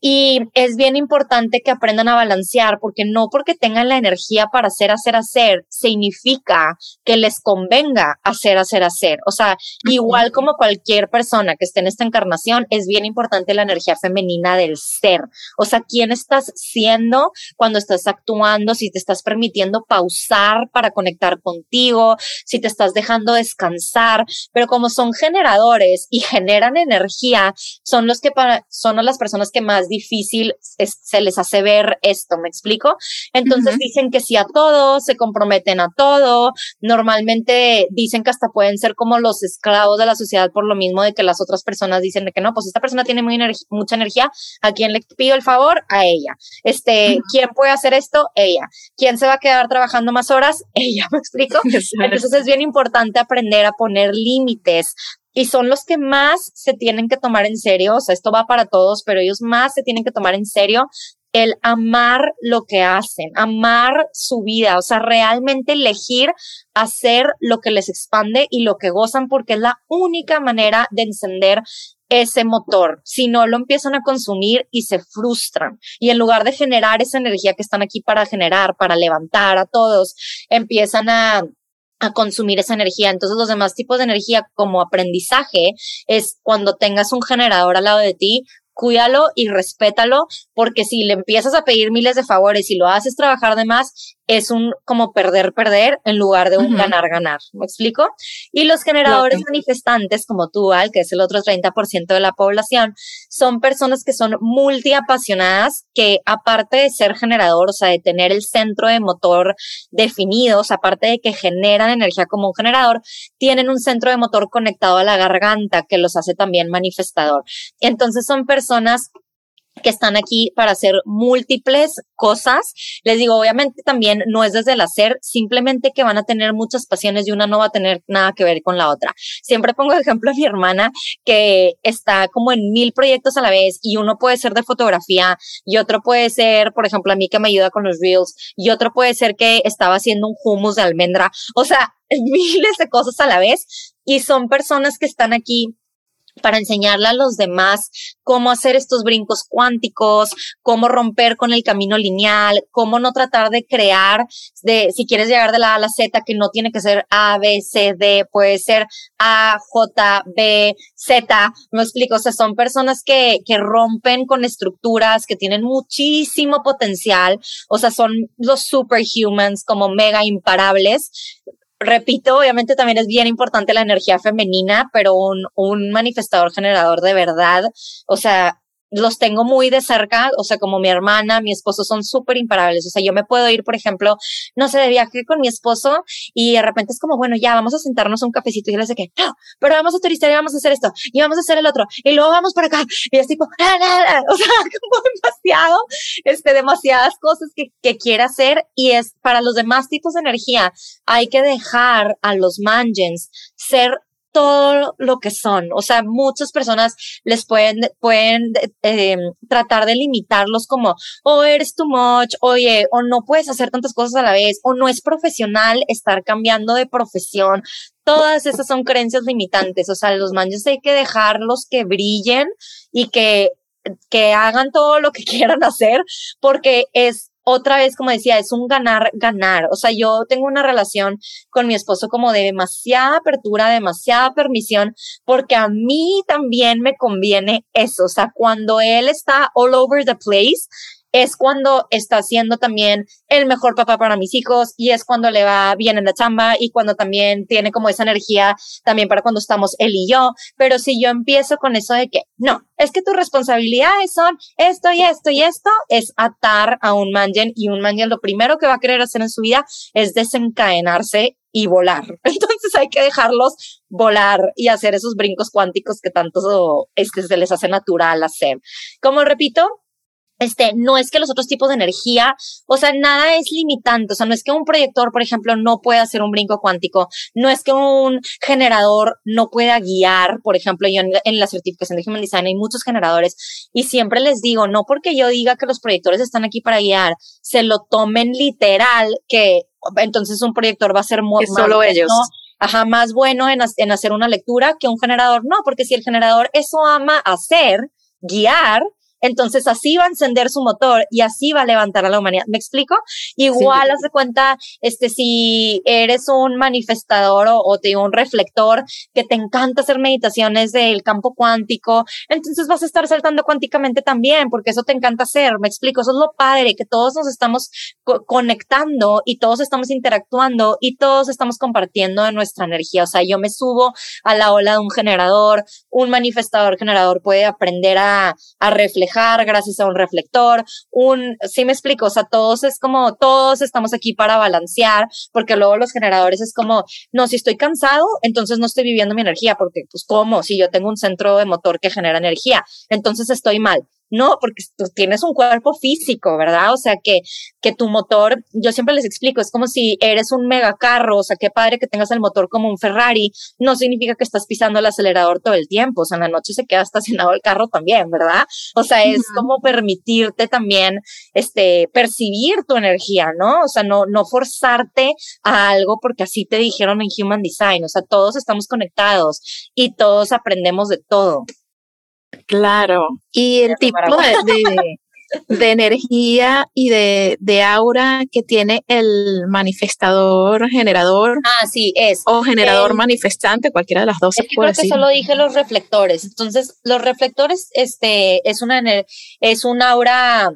y es bien importante que aprendan a balancear, porque no porque tengan la energía para hacer, hacer, hacer, significa que les convenga hacer, hacer, hacer. O sea, igual como cualquier persona que esté en esta encarnación, es bien importante la energía femenina del ser. O sea, quién estás siendo cuando estás actuando, si te estás permitiendo pausar para conectar contigo, si te estás dejando descansar, pero como son generadores y generan energía, son los que para, son las personas que más difícil se les hace ver esto, ¿me explico? Entonces dicen que sí a todo, se comprometen a todo, normalmente dicen que hasta pueden ser como los esclavos de la sociedad por lo mismo de que las otras personas dicen de que no, pues esta persona tiene muy mucha energía, ¿a quién le pido el favor? A ella. Este, ¿quién puede hacer esto? Ella. ¿Quién se va a quedar trabajando más horas? Ella, ¿me explico? Entonces es bien importante aprender a poner límites y son los que más se tienen que tomar en serio, o sea, esto va para todos, pero ellos más se tienen que tomar en serio el amar lo que hacen, amar su vida, o sea, realmente elegir hacer lo que les expande y lo que gozan porque es la única manera de encender ese motor. Si no, lo empiezan a consumir y se frustran. Y en lugar de generar esa energía que están aquí para generar, para levantar a todos, empiezan a a consumir esa energía. Entonces los demás tipos de energía como aprendizaje es cuando tengas un generador al lado de ti, cuídalo y respétalo, porque si le empiezas a pedir miles de favores y lo haces trabajar de más, es un como perder, perder en lugar de un ganar, ganar. ¿Me explico? Y los generadores manifestantes, como tú, Al, que es el otro 30% de la población, son personas que son multiapasionadas, que aparte de ser generador, o sea, de tener el centro de motor definido, o sea, aparte de que generan energía como un generador, tienen un centro de motor conectado a la garganta que los hace también manifestador. Entonces son personas que están aquí para hacer múltiples cosas. Les digo, obviamente también no es desde el hacer, simplemente que van a tener muchas pasiones y una no va a tener nada que ver con la otra. Siempre pongo de ejemplo a mi hermana que está como en mil proyectos a la vez y uno puede ser de fotografía y otro puede ser, por ejemplo, a mí que me ayuda con los reels y otro puede ser que estaba haciendo un hummus de almendra. O sea, miles de cosas a la vez y son personas que están aquí para enseñarle a los demás cómo hacer estos brincos cuánticos, cómo romper con el camino lineal, cómo no tratar de crear, de si quieres llegar de la A a la Z, que no tiene que ser A, B, C, D, puede ser A, J, B, Z, me explico, o sea, son personas que, que rompen con estructuras, que tienen muchísimo potencial, o sea, son los superhumans como mega imparables, repito, obviamente también es bien importante la energía femenina, pero un, un manifestador generador de verdad, o sea, los tengo muy de cerca, o sea, como mi hermana, mi esposo son súper imparables. O sea, yo me puedo ir, por ejemplo, no sé, de viaje con mi esposo y de repente es como, bueno, ya vamos a sentarnos un cafecito y yo les que, no, pero vamos a turistar y vamos a hacer esto y vamos a hacer el otro y luego vamos por acá y es tipo, ah, o sea, como demasiado, este, demasiadas cosas que, que quiere hacer y es para los demás tipos de energía. Hay que dejar a los mangens ser todo lo que son. O sea, muchas personas les pueden, pueden eh, tratar de limitarlos como, o oh, eres too much, oye, o no puedes hacer tantas cosas a la vez, o no es profesional estar cambiando de profesión. Todas esas son creencias limitantes. O sea, los manches hay que dejarlos que brillen y que que hagan todo lo que quieran hacer porque es otra vez, como decía, es un ganar, ganar. O sea, yo tengo una relación con mi esposo como de demasiada apertura, demasiada permisión, porque a mí también me conviene eso. O sea, cuando él está all over the place, es cuando está siendo también el mejor papá para mis hijos y es cuando le va bien en la chamba y cuando también tiene como esa energía también para cuando estamos él y yo. Pero si yo empiezo con eso de que no, es que tus responsabilidades son esto y esto y esto, es atar a un mangen y un mangen lo primero que va a querer hacer en su vida es desencadenarse y volar. Entonces hay que dejarlos volar y hacer esos brincos cuánticos que tanto es que se les hace natural hacer. Como repito, este, no es que los otros tipos de energía, o sea, nada es limitante, o sea, no es que un proyector, por ejemplo, no pueda hacer un brinco cuántico, no es que un generador no pueda guiar, por ejemplo, yo en, la certificación de Human Design hay muchos generadores y siempre les digo, no porque yo diga que los proyectores están aquí para guiar, se lo tomen literal que entonces un proyector va a ser muy, solo ellos. Ajá, más bueno en, en hacer una lectura que un generador, no, porque si el generador eso ama hacer, guiar, entonces así va a encender su motor y así va a levantar a la humanidad. ¿Me explico? Igual, haz de cuenta, este, si eres un manifestador o, o te, un reflector que te encanta hacer meditaciones del campo cuántico, entonces vas a estar saltando cuánticamente también, porque eso te encanta hacer. Me explico, eso es lo padre, que todos nos estamos conectando y todos estamos interactuando y todos estamos compartiendo de nuestra energía. O sea, yo me subo a la ola de un generador, un manifestador generador puede aprender a, a reflejar gracias a un reflector, un, sí me explico, o sea, todos es como, todos estamos aquí para balancear, porque luego los generadores es como, no, si estoy cansado, entonces no estoy viviendo mi energía, porque pues cómo, si yo tengo un centro de motor que genera energía, entonces estoy mal. No, porque tú tienes un cuerpo físico, ¿verdad? O sea, que, que tu motor, yo siempre les explico, es como si eres un megacarro, o sea, qué padre que tengas el motor como un Ferrari, no significa que estás pisando el acelerador todo el tiempo, o sea, en la noche se queda estacionado el carro también, ¿verdad? O sea, es como permitirte también, este, percibir tu energía, ¿no? O sea, no, no forzarte a algo porque así te dijeron en Human Design, o sea, todos estamos conectados y todos aprendemos de todo. Claro, y el tipo de, de, energía y de, de, aura que tiene el manifestador generador. Ah, sí, es. O generador manifestante, cualquiera de las dos. Es que creo que solo dije los reflectores. Entonces, los reflectores, este, es una, es un aura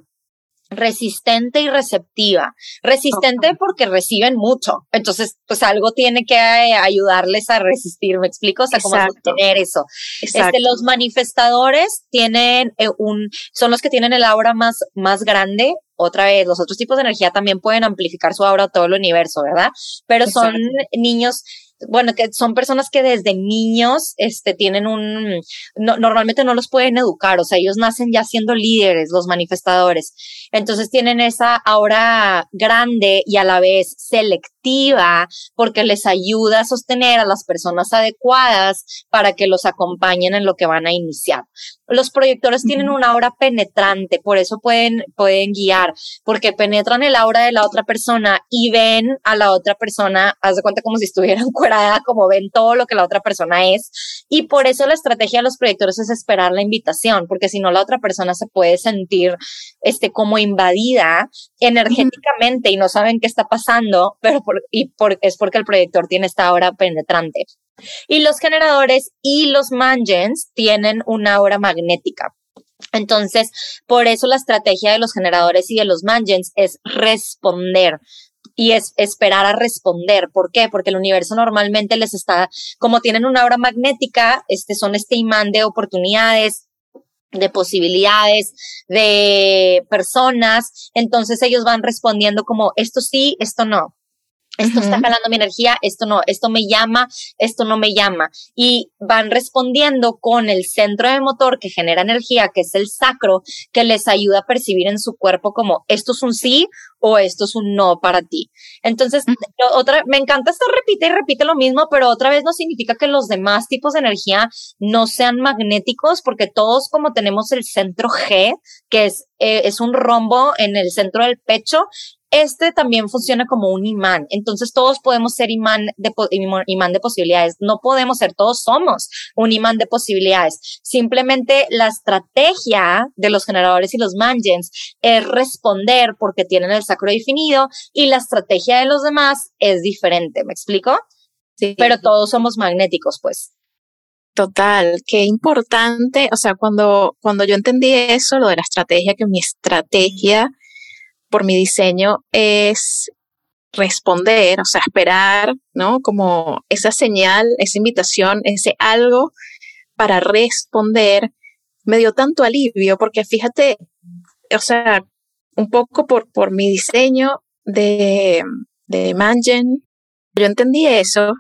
resistente y receptiva. Resistente porque reciben mucho. Entonces, pues algo tiene que eh, ayudarles a resistir, ¿me explico? O sea, cómo tener eso. Este, los manifestadores tienen eh, un, son los que tienen el aura más, más grande. Otra vez, los otros tipos de energía también pueden amplificar su aura a todo el universo, ¿verdad? Pero son niños bueno, que son personas que desde niños este, tienen un, normalmente no los pueden educar, o sea, ellos nacen ya siendo líderes, los manifestadores. Entonces tienen esa aura grande y a la vez selectiva porque les ayuda a sostener a las personas adecuadas para que los acompañen en lo que van a iniciar. Los proyectores tienen una aura penetrante, por eso pueden, pueden guiar, porque penetran el aura de la otra persona y ven a la otra persona, haz de cuenta como si estuvieran curada, como ven todo lo que la otra persona es. Y por eso la estrategia de los proyectores es esperar la invitación, porque si no la otra persona se puede sentir este, como invadida energéticamente y no saben qué está pasando, pero y es porque el proyector tiene esta aura penetrante. Y los generadores y los mangens tienen una aura magnética. Entonces, por eso la estrategia de los generadores y de los mangens es responder y es esperar a responder. ¿Por qué? Porque el universo normalmente les está, como tienen una aura magnética, este son este imán de oportunidades, de posibilidades, de personas, entonces ellos van respondiendo como esto sí, esto no esto está jalando mi energía, esto no, esto me llama, esto no me llama. Y van respondiendo con el centro de motor que genera energía, que es el sacro, que les ayuda a percibir en su cuerpo como esto es un sí o esto es un no para ti. Entonces, otra, me encanta esto, repite y repite lo mismo, pero otra vez no significa que los demás tipos de energía no sean magnéticos, porque todos como tenemos el centro G, que es, eh, es un rombo en el centro del pecho, este también funciona como un imán. Entonces todos podemos ser imán de, imán de posibilidades. No podemos ser, todos somos un imán de posibilidades. Simplemente la estrategia de los generadores y los mangens es responder porque tienen el sacro definido y la estrategia de los demás es diferente. ¿Me explico? Sí. Pero todos somos magnéticos, pues. Total, qué importante, o sea, cuando, cuando yo entendí eso, lo de la estrategia, que mi estrategia por mi diseño es responder, o sea, esperar, ¿no? Como esa señal, esa invitación, ese algo para responder, me dio tanto alivio porque fíjate, o sea, un poco por, por mi diseño de, de Mangen, yo entendí eso,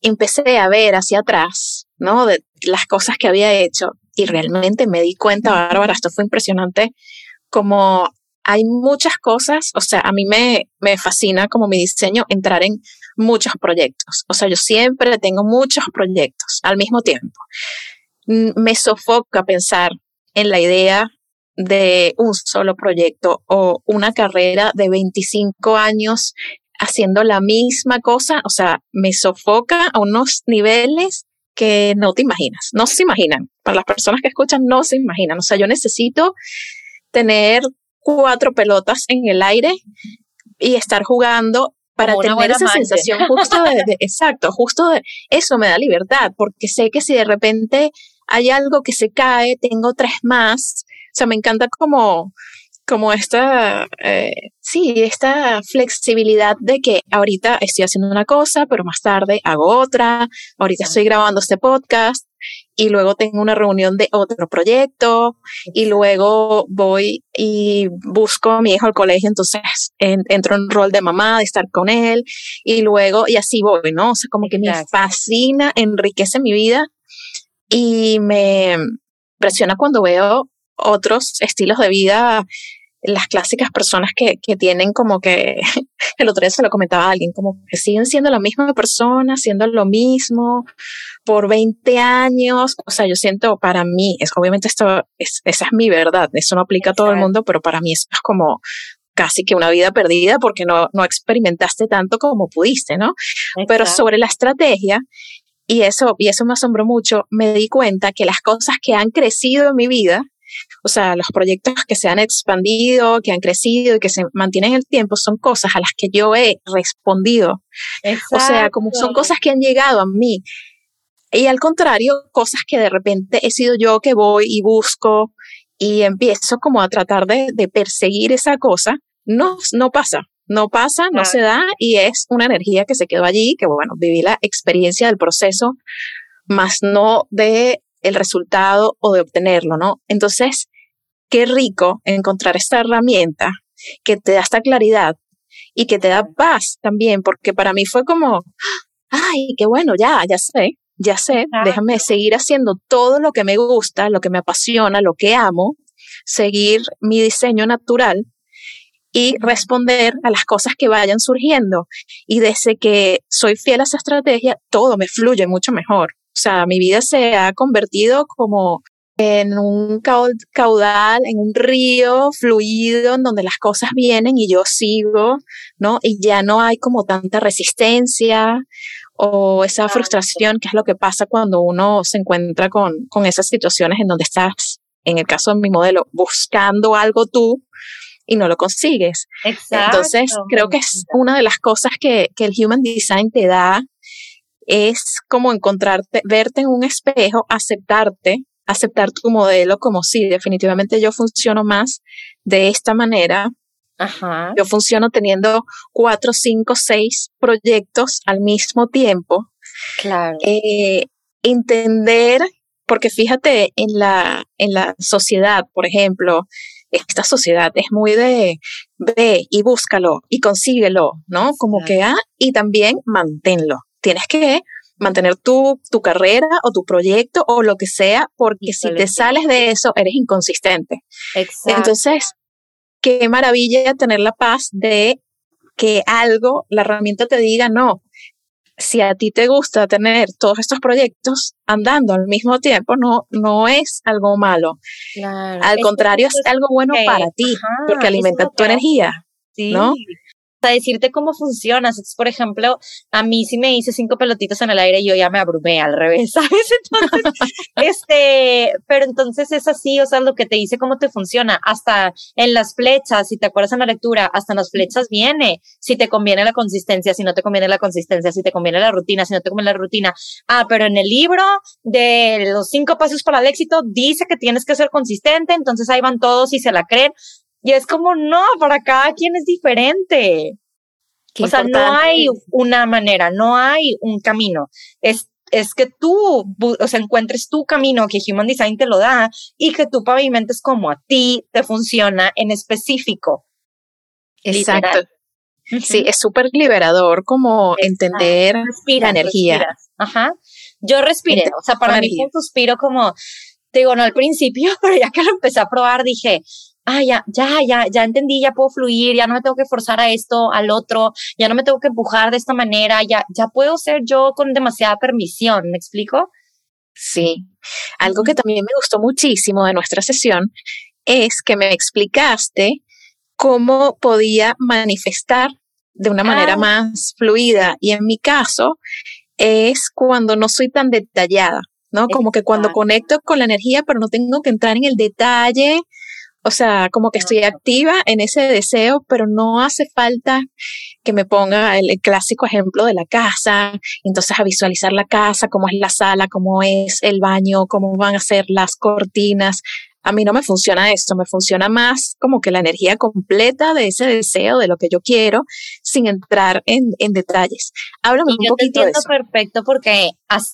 empecé a ver hacia atrás, ¿no? De las cosas que había hecho y realmente me di cuenta, Bárbara, esto fue impresionante, como hay muchas cosas, o sea, a mí me, me fascina como mi diseño entrar en muchos proyectos. O sea, yo siempre tengo muchos proyectos al mismo tiempo. Me sofoca pensar en la idea de un solo proyecto o una carrera de 25 años haciendo la misma cosa. O sea, me sofoca a unos niveles que no te imaginas, no se imaginan. Para las personas que escuchan, no se imaginan. O sea, yo necesito tener cuatro pelotas en el aire y estar jugando para tener esa sensación justo de, exacto, justo de eso me da libertad, porque sé que si de repente hay algo que se cae, tengo tres más. O sea, me encanta como, como esta, eh, sí, esta flexibilidad de que ahorita estoy haciendo una cosa, pero más tarde hago otra. Ahorita estoy grabando este podcast, y luego tengo una reunión de otro proyecto y luego voy y busco a mi hijo al colegio, entonces entro en rol de mamá, de estar con él y luego y así voy, ¿no? O sea, como que me fascina, enriquece mi vida y me impresiona cuando veo otros estilos de vida las clásicas personas que, que tienen como que, el otro día se lo comentaba a alguien, como que siguen siendo la misma persona, haciendo lo mismo por 20 años. O sea, yo siento para mí, es, obviamente esto es, esa es mi verdad, eso no aplica a todo el mundo, pero para mí eso es como casi que una vida perdida porque no, no experimentaste tanto como pudiste, ¿no? Pero sobre la estrategia, y eso, y eso me asombró mucho, me di cuenta que las cosas que han crecido en mi vida, o sea, los proyectos que se han expandido, que han crecido y que se mantienen en el tiempo son cosas a las que yo he respondido. O sea, como son cosas que han llegado a mí. Y al contrario, cosas que de repente he sido yo que voy y busco y empiezo como a tratar de, perseguir esa cosa, no, no pasa. No pasa, no se da y es una energía que se quedó allí, que bueno, viví la experiencia del proceso, más no de el resultado o de obtenerlo, ¿no? Entonces, qué rico encontrar esta herramienta que te da esta claridad y que te da paz también, porque para mí fue como, ay, qué bueno, ya, ya sé, ya sé, déjame seguir haciendo todo lo que me gusta, lo que me apasiona, lo que amo, seguir mi diseño natural y responder a las cosas que vayan surgiendo. Y desde que soy fiel a esa estrategia, todo me fluye mucho mejor. O sea, mi vida se ha convertido como en un caudal, en un río fluido en donde las cosas vienen y yo sigo, ¿no? Y ya no hay como tanta resistencia o esa frustración, que es lo que pasa cuando uno se encuentra con, con esas situaciones en donde estás, en el caso de mi modelo, buscando algo tú y no lo consigues. Entonces, creo que es una de las cosas que, que el Human Design te da, es como encontrarte, verte en un espejo, aceptarte, aceptar tu modelo como sí, definitivamente yo funciono más de esta manera. Ajá. Yo funciono teniendo cuatro, cinco, seis proyectos al mismo tiempo. Claro. Eh, entender, porque fíjate en la, en la sociedad, por ejemplo, esta sociedad es muy de ve y búscalo y consíguelo, ¿no? Como que, ah, y también manténlo. Tienes que mantener tu, tu carrera o tu proyecto o lo que sea, porque si te sales de eso, eres inconsistente. Exacto. Entonces, qué maravilla tener la paz de que algo, la herramienta te diga, no, si a ti te gusta tener todos estos proyectos andando al mismo tiempo, no, no es algo malo. Al contrario, es, algo bueno para ti, porque alimenta tu energía. Sí. ¿no? Decirte cómo funciona. por ejemplo, a mí si me hice cinco pelotitas en el aire, yo ya me abrumé al revés, ¿sabes? Entonces, este, pero entonces es así, o sea, lo que te dice cómo te funciona. Hasta en las flechas, si te acuerdas en la lectura, hasta en las flechas viene. Si te conviene la consistencia, si no te conviene la consistencia, si te conviene la rutina, si no te conviene la rutina. Ah, pero en el libro de los cinco pasos para el éxito dice que tienes que ser consistente, entonces ahí van todos y se la creen. Y es como, no, para cada quien es diferente. o sea, no hay una manera, no hay un camino. Es, es que tú, o sea, encuentres tu camino, que Human Design te lo da, y que tú pavimentes como a ti te funciona en específico. Exacto. Sí, es súper liberador como entender la energía. Ajá. Yo respiré, o sea, para mí fue un suspiro como, te digo, no al principio, pero ya que lo empecé a probar dije, ah, ya, ya, ya, ya entendí, ya puedo fluir, ya no me tengo que forzar a esto, al otro, ya no me tengo que empujar de esta manera, ya, ya puedo ser yo con demasiada permisión, ¿me explico? Sí. Algo que también me gustó muchísimo de nuestra sesión es que me explicaste cómo podía manifestar de una manera ah. más fluida. Y en mi caso es cuando no soy tan detallada, ¿no? Como que cuando conecto con la energía, pero no tengo que entrar en el detalle o sea, como que estoy activa en ese deseo, pero no hace falta que me ponga el, clásico ejemplo de la casa, entonces a visualizar la casa, cómo es la sala, cómo es el baño, cómo van a ser las cortinas. A mí no me funciona esto, me funciona más como que la energía completa de ese deseo, de lo que yo quiero, sin entrar en, detalles. Háblame un poquito de eso. perfecto porque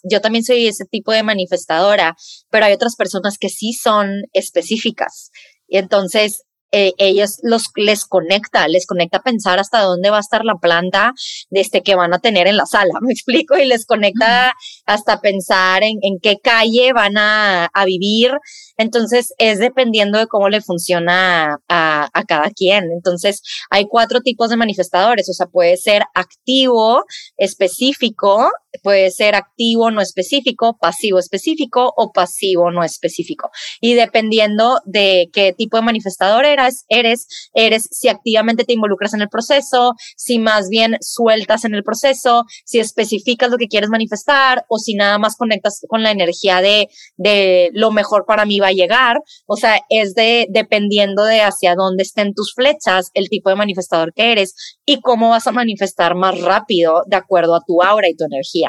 yo también soy ese tipo de manifestadora, pero hay otras personas que sí son específicas. Y entonces eh, ellos los, les conecta, les conecta a pensar hasta dónde va a estar la planta este, que van a tener en la sala, me explico, y les conecta hasta pensar en, en qué calle van a, a, vivir. Entonces es dependiendo de cómo le funciona a, a cada quien. Entonces hay cuatro tipos de manifestadores, o sea, puede ser activo, específico, puede ser activo no específico, pasivo específico o pasivo no específico. Y dependiendo de qué tipo de manifestador eres, eres, eres si activamente te involucras en el proceso, si más bien sueltas en el proceso, si especificas lo que quieres manifestar o si nada más conectas con la energía de, de lo mejor para mí va a llegar. O sea, es de dependiendo de hacia dónde estén tus flechas, el tipo de manifestador que eres y cómo vas a manifestar más rápido de acuerdo a tu aura y tu energía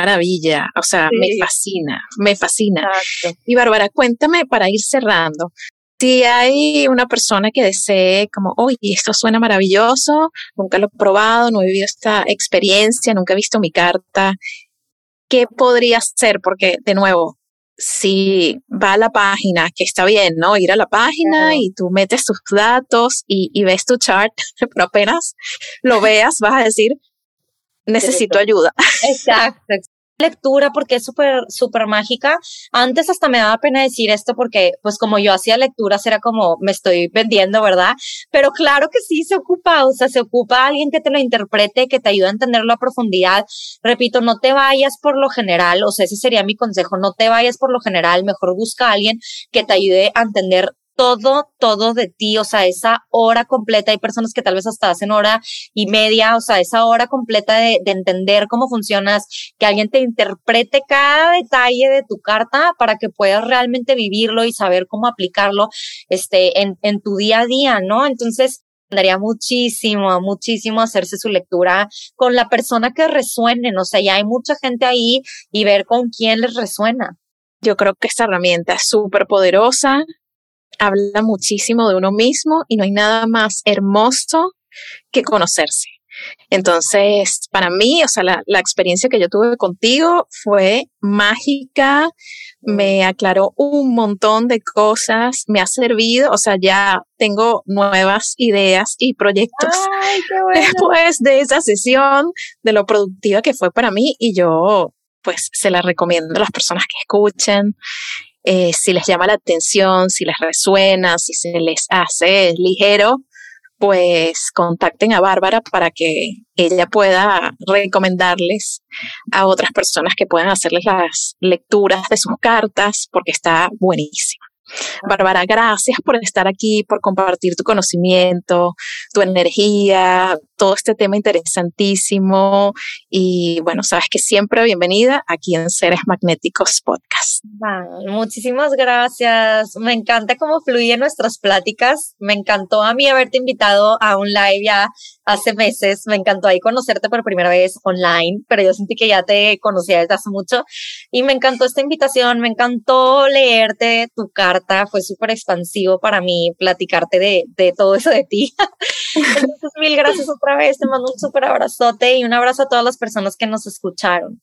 maravilla, o sea, me fascina, me fascina. Y Bárbara, cuéntame para ir cerrando, si hay una persona que desee como, oye, esto suena maravilloso, nunca lo he probado, no he vivido esta experiencia, nunca he visto mi carta, ¿qué podría hacer? Porque, de nuevo, si va a la página, que está bien, ¿no? Ir a la página y tú metes tus datos y, y ves tu chart, pero apenas lo veas, vas a decir, necesito ayuda. Exacto, lectura porque es súper, súper mágica. Antes hasta me daba pena decir esto porque pues como yo hacía lecturas era como me estoy vendiendo, ¿verdad? Pero claro que sí se ocupa, o sea, se ocupa alguien que te lo interprete, que te ayude a entenderlo a profundidad. Repito, no te vayas por lo general, o sea, ese sería mi consejo, no te vayas por lo general, mejor busca a alguien que te ayude a entender todo, todo de ti, o sea, esa hora completa, hay personas que tal vez hasta hacen hora y media, o sea, esa hora completa de, entender cómo funcionas, que alguien te interprete cada detalle de tu carta para que puedas realmente vivirlo y saber cómo aplicarlo este, en, tu día a día, ¿no? Entonces, daría muchísimo, muchísimo hacerse su lectura con la persona que resuene, o sea, ya hay mucha gente ahí y ver con quién les resuena. Yo creo que esta herramienta es súper poderosa, habla muchísimo de uno mismo y no hay nada más hermoso que conocerse. Entonces, para mí, o sea, la, la, experiencia que yo tuve contigo fue mágica, me aclaró un montón de cosas, me ha servido, o sea, ya tengo nuevas ideas y proyectos Ay, qué bueno. después de esa sesión, de lo productiva que fue para mí y yo pues se la recomiendo a las personas que escuchen eh, si les llama la atención, si les resuena, si se les hace ligero, pues contacten a Bárbara para que ella pueda recomendarles a otras personas que puedan hacerles las lecturas de sus cartas, porque está buenísima. Bárbara, gracias por estar aquí, por compartir tu conocimiento, tu energía, todo este tema interesantísimo. Y bueno, sabes que siempre bienvenida aquí en Seres Magnéticos Podcast. muchísimas gracias. Me encanta cómo fluyen nuestras pláticas. Me encantó a mí haberte invitado a un live ya hace meses. Me encantó ahí conocerte por primera vez online, pero yo sentí que ya te conocía desde hace mucho. Y me encantó esta invitación. Me encantó leerte tu carta. Fue súper expansivo para mí platicarte de, de todo eso de ti. Entonces, mil gracias otra vez, te mando un súper abrazote y un abrazo a todas las personas que nos escucharon.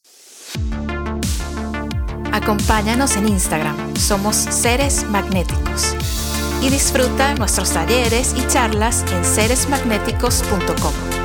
Acompáñanos en Instagram, somos Seres Magnéticos. Y disfruta nuestros talleres y charlas en seresmagnéticos.com.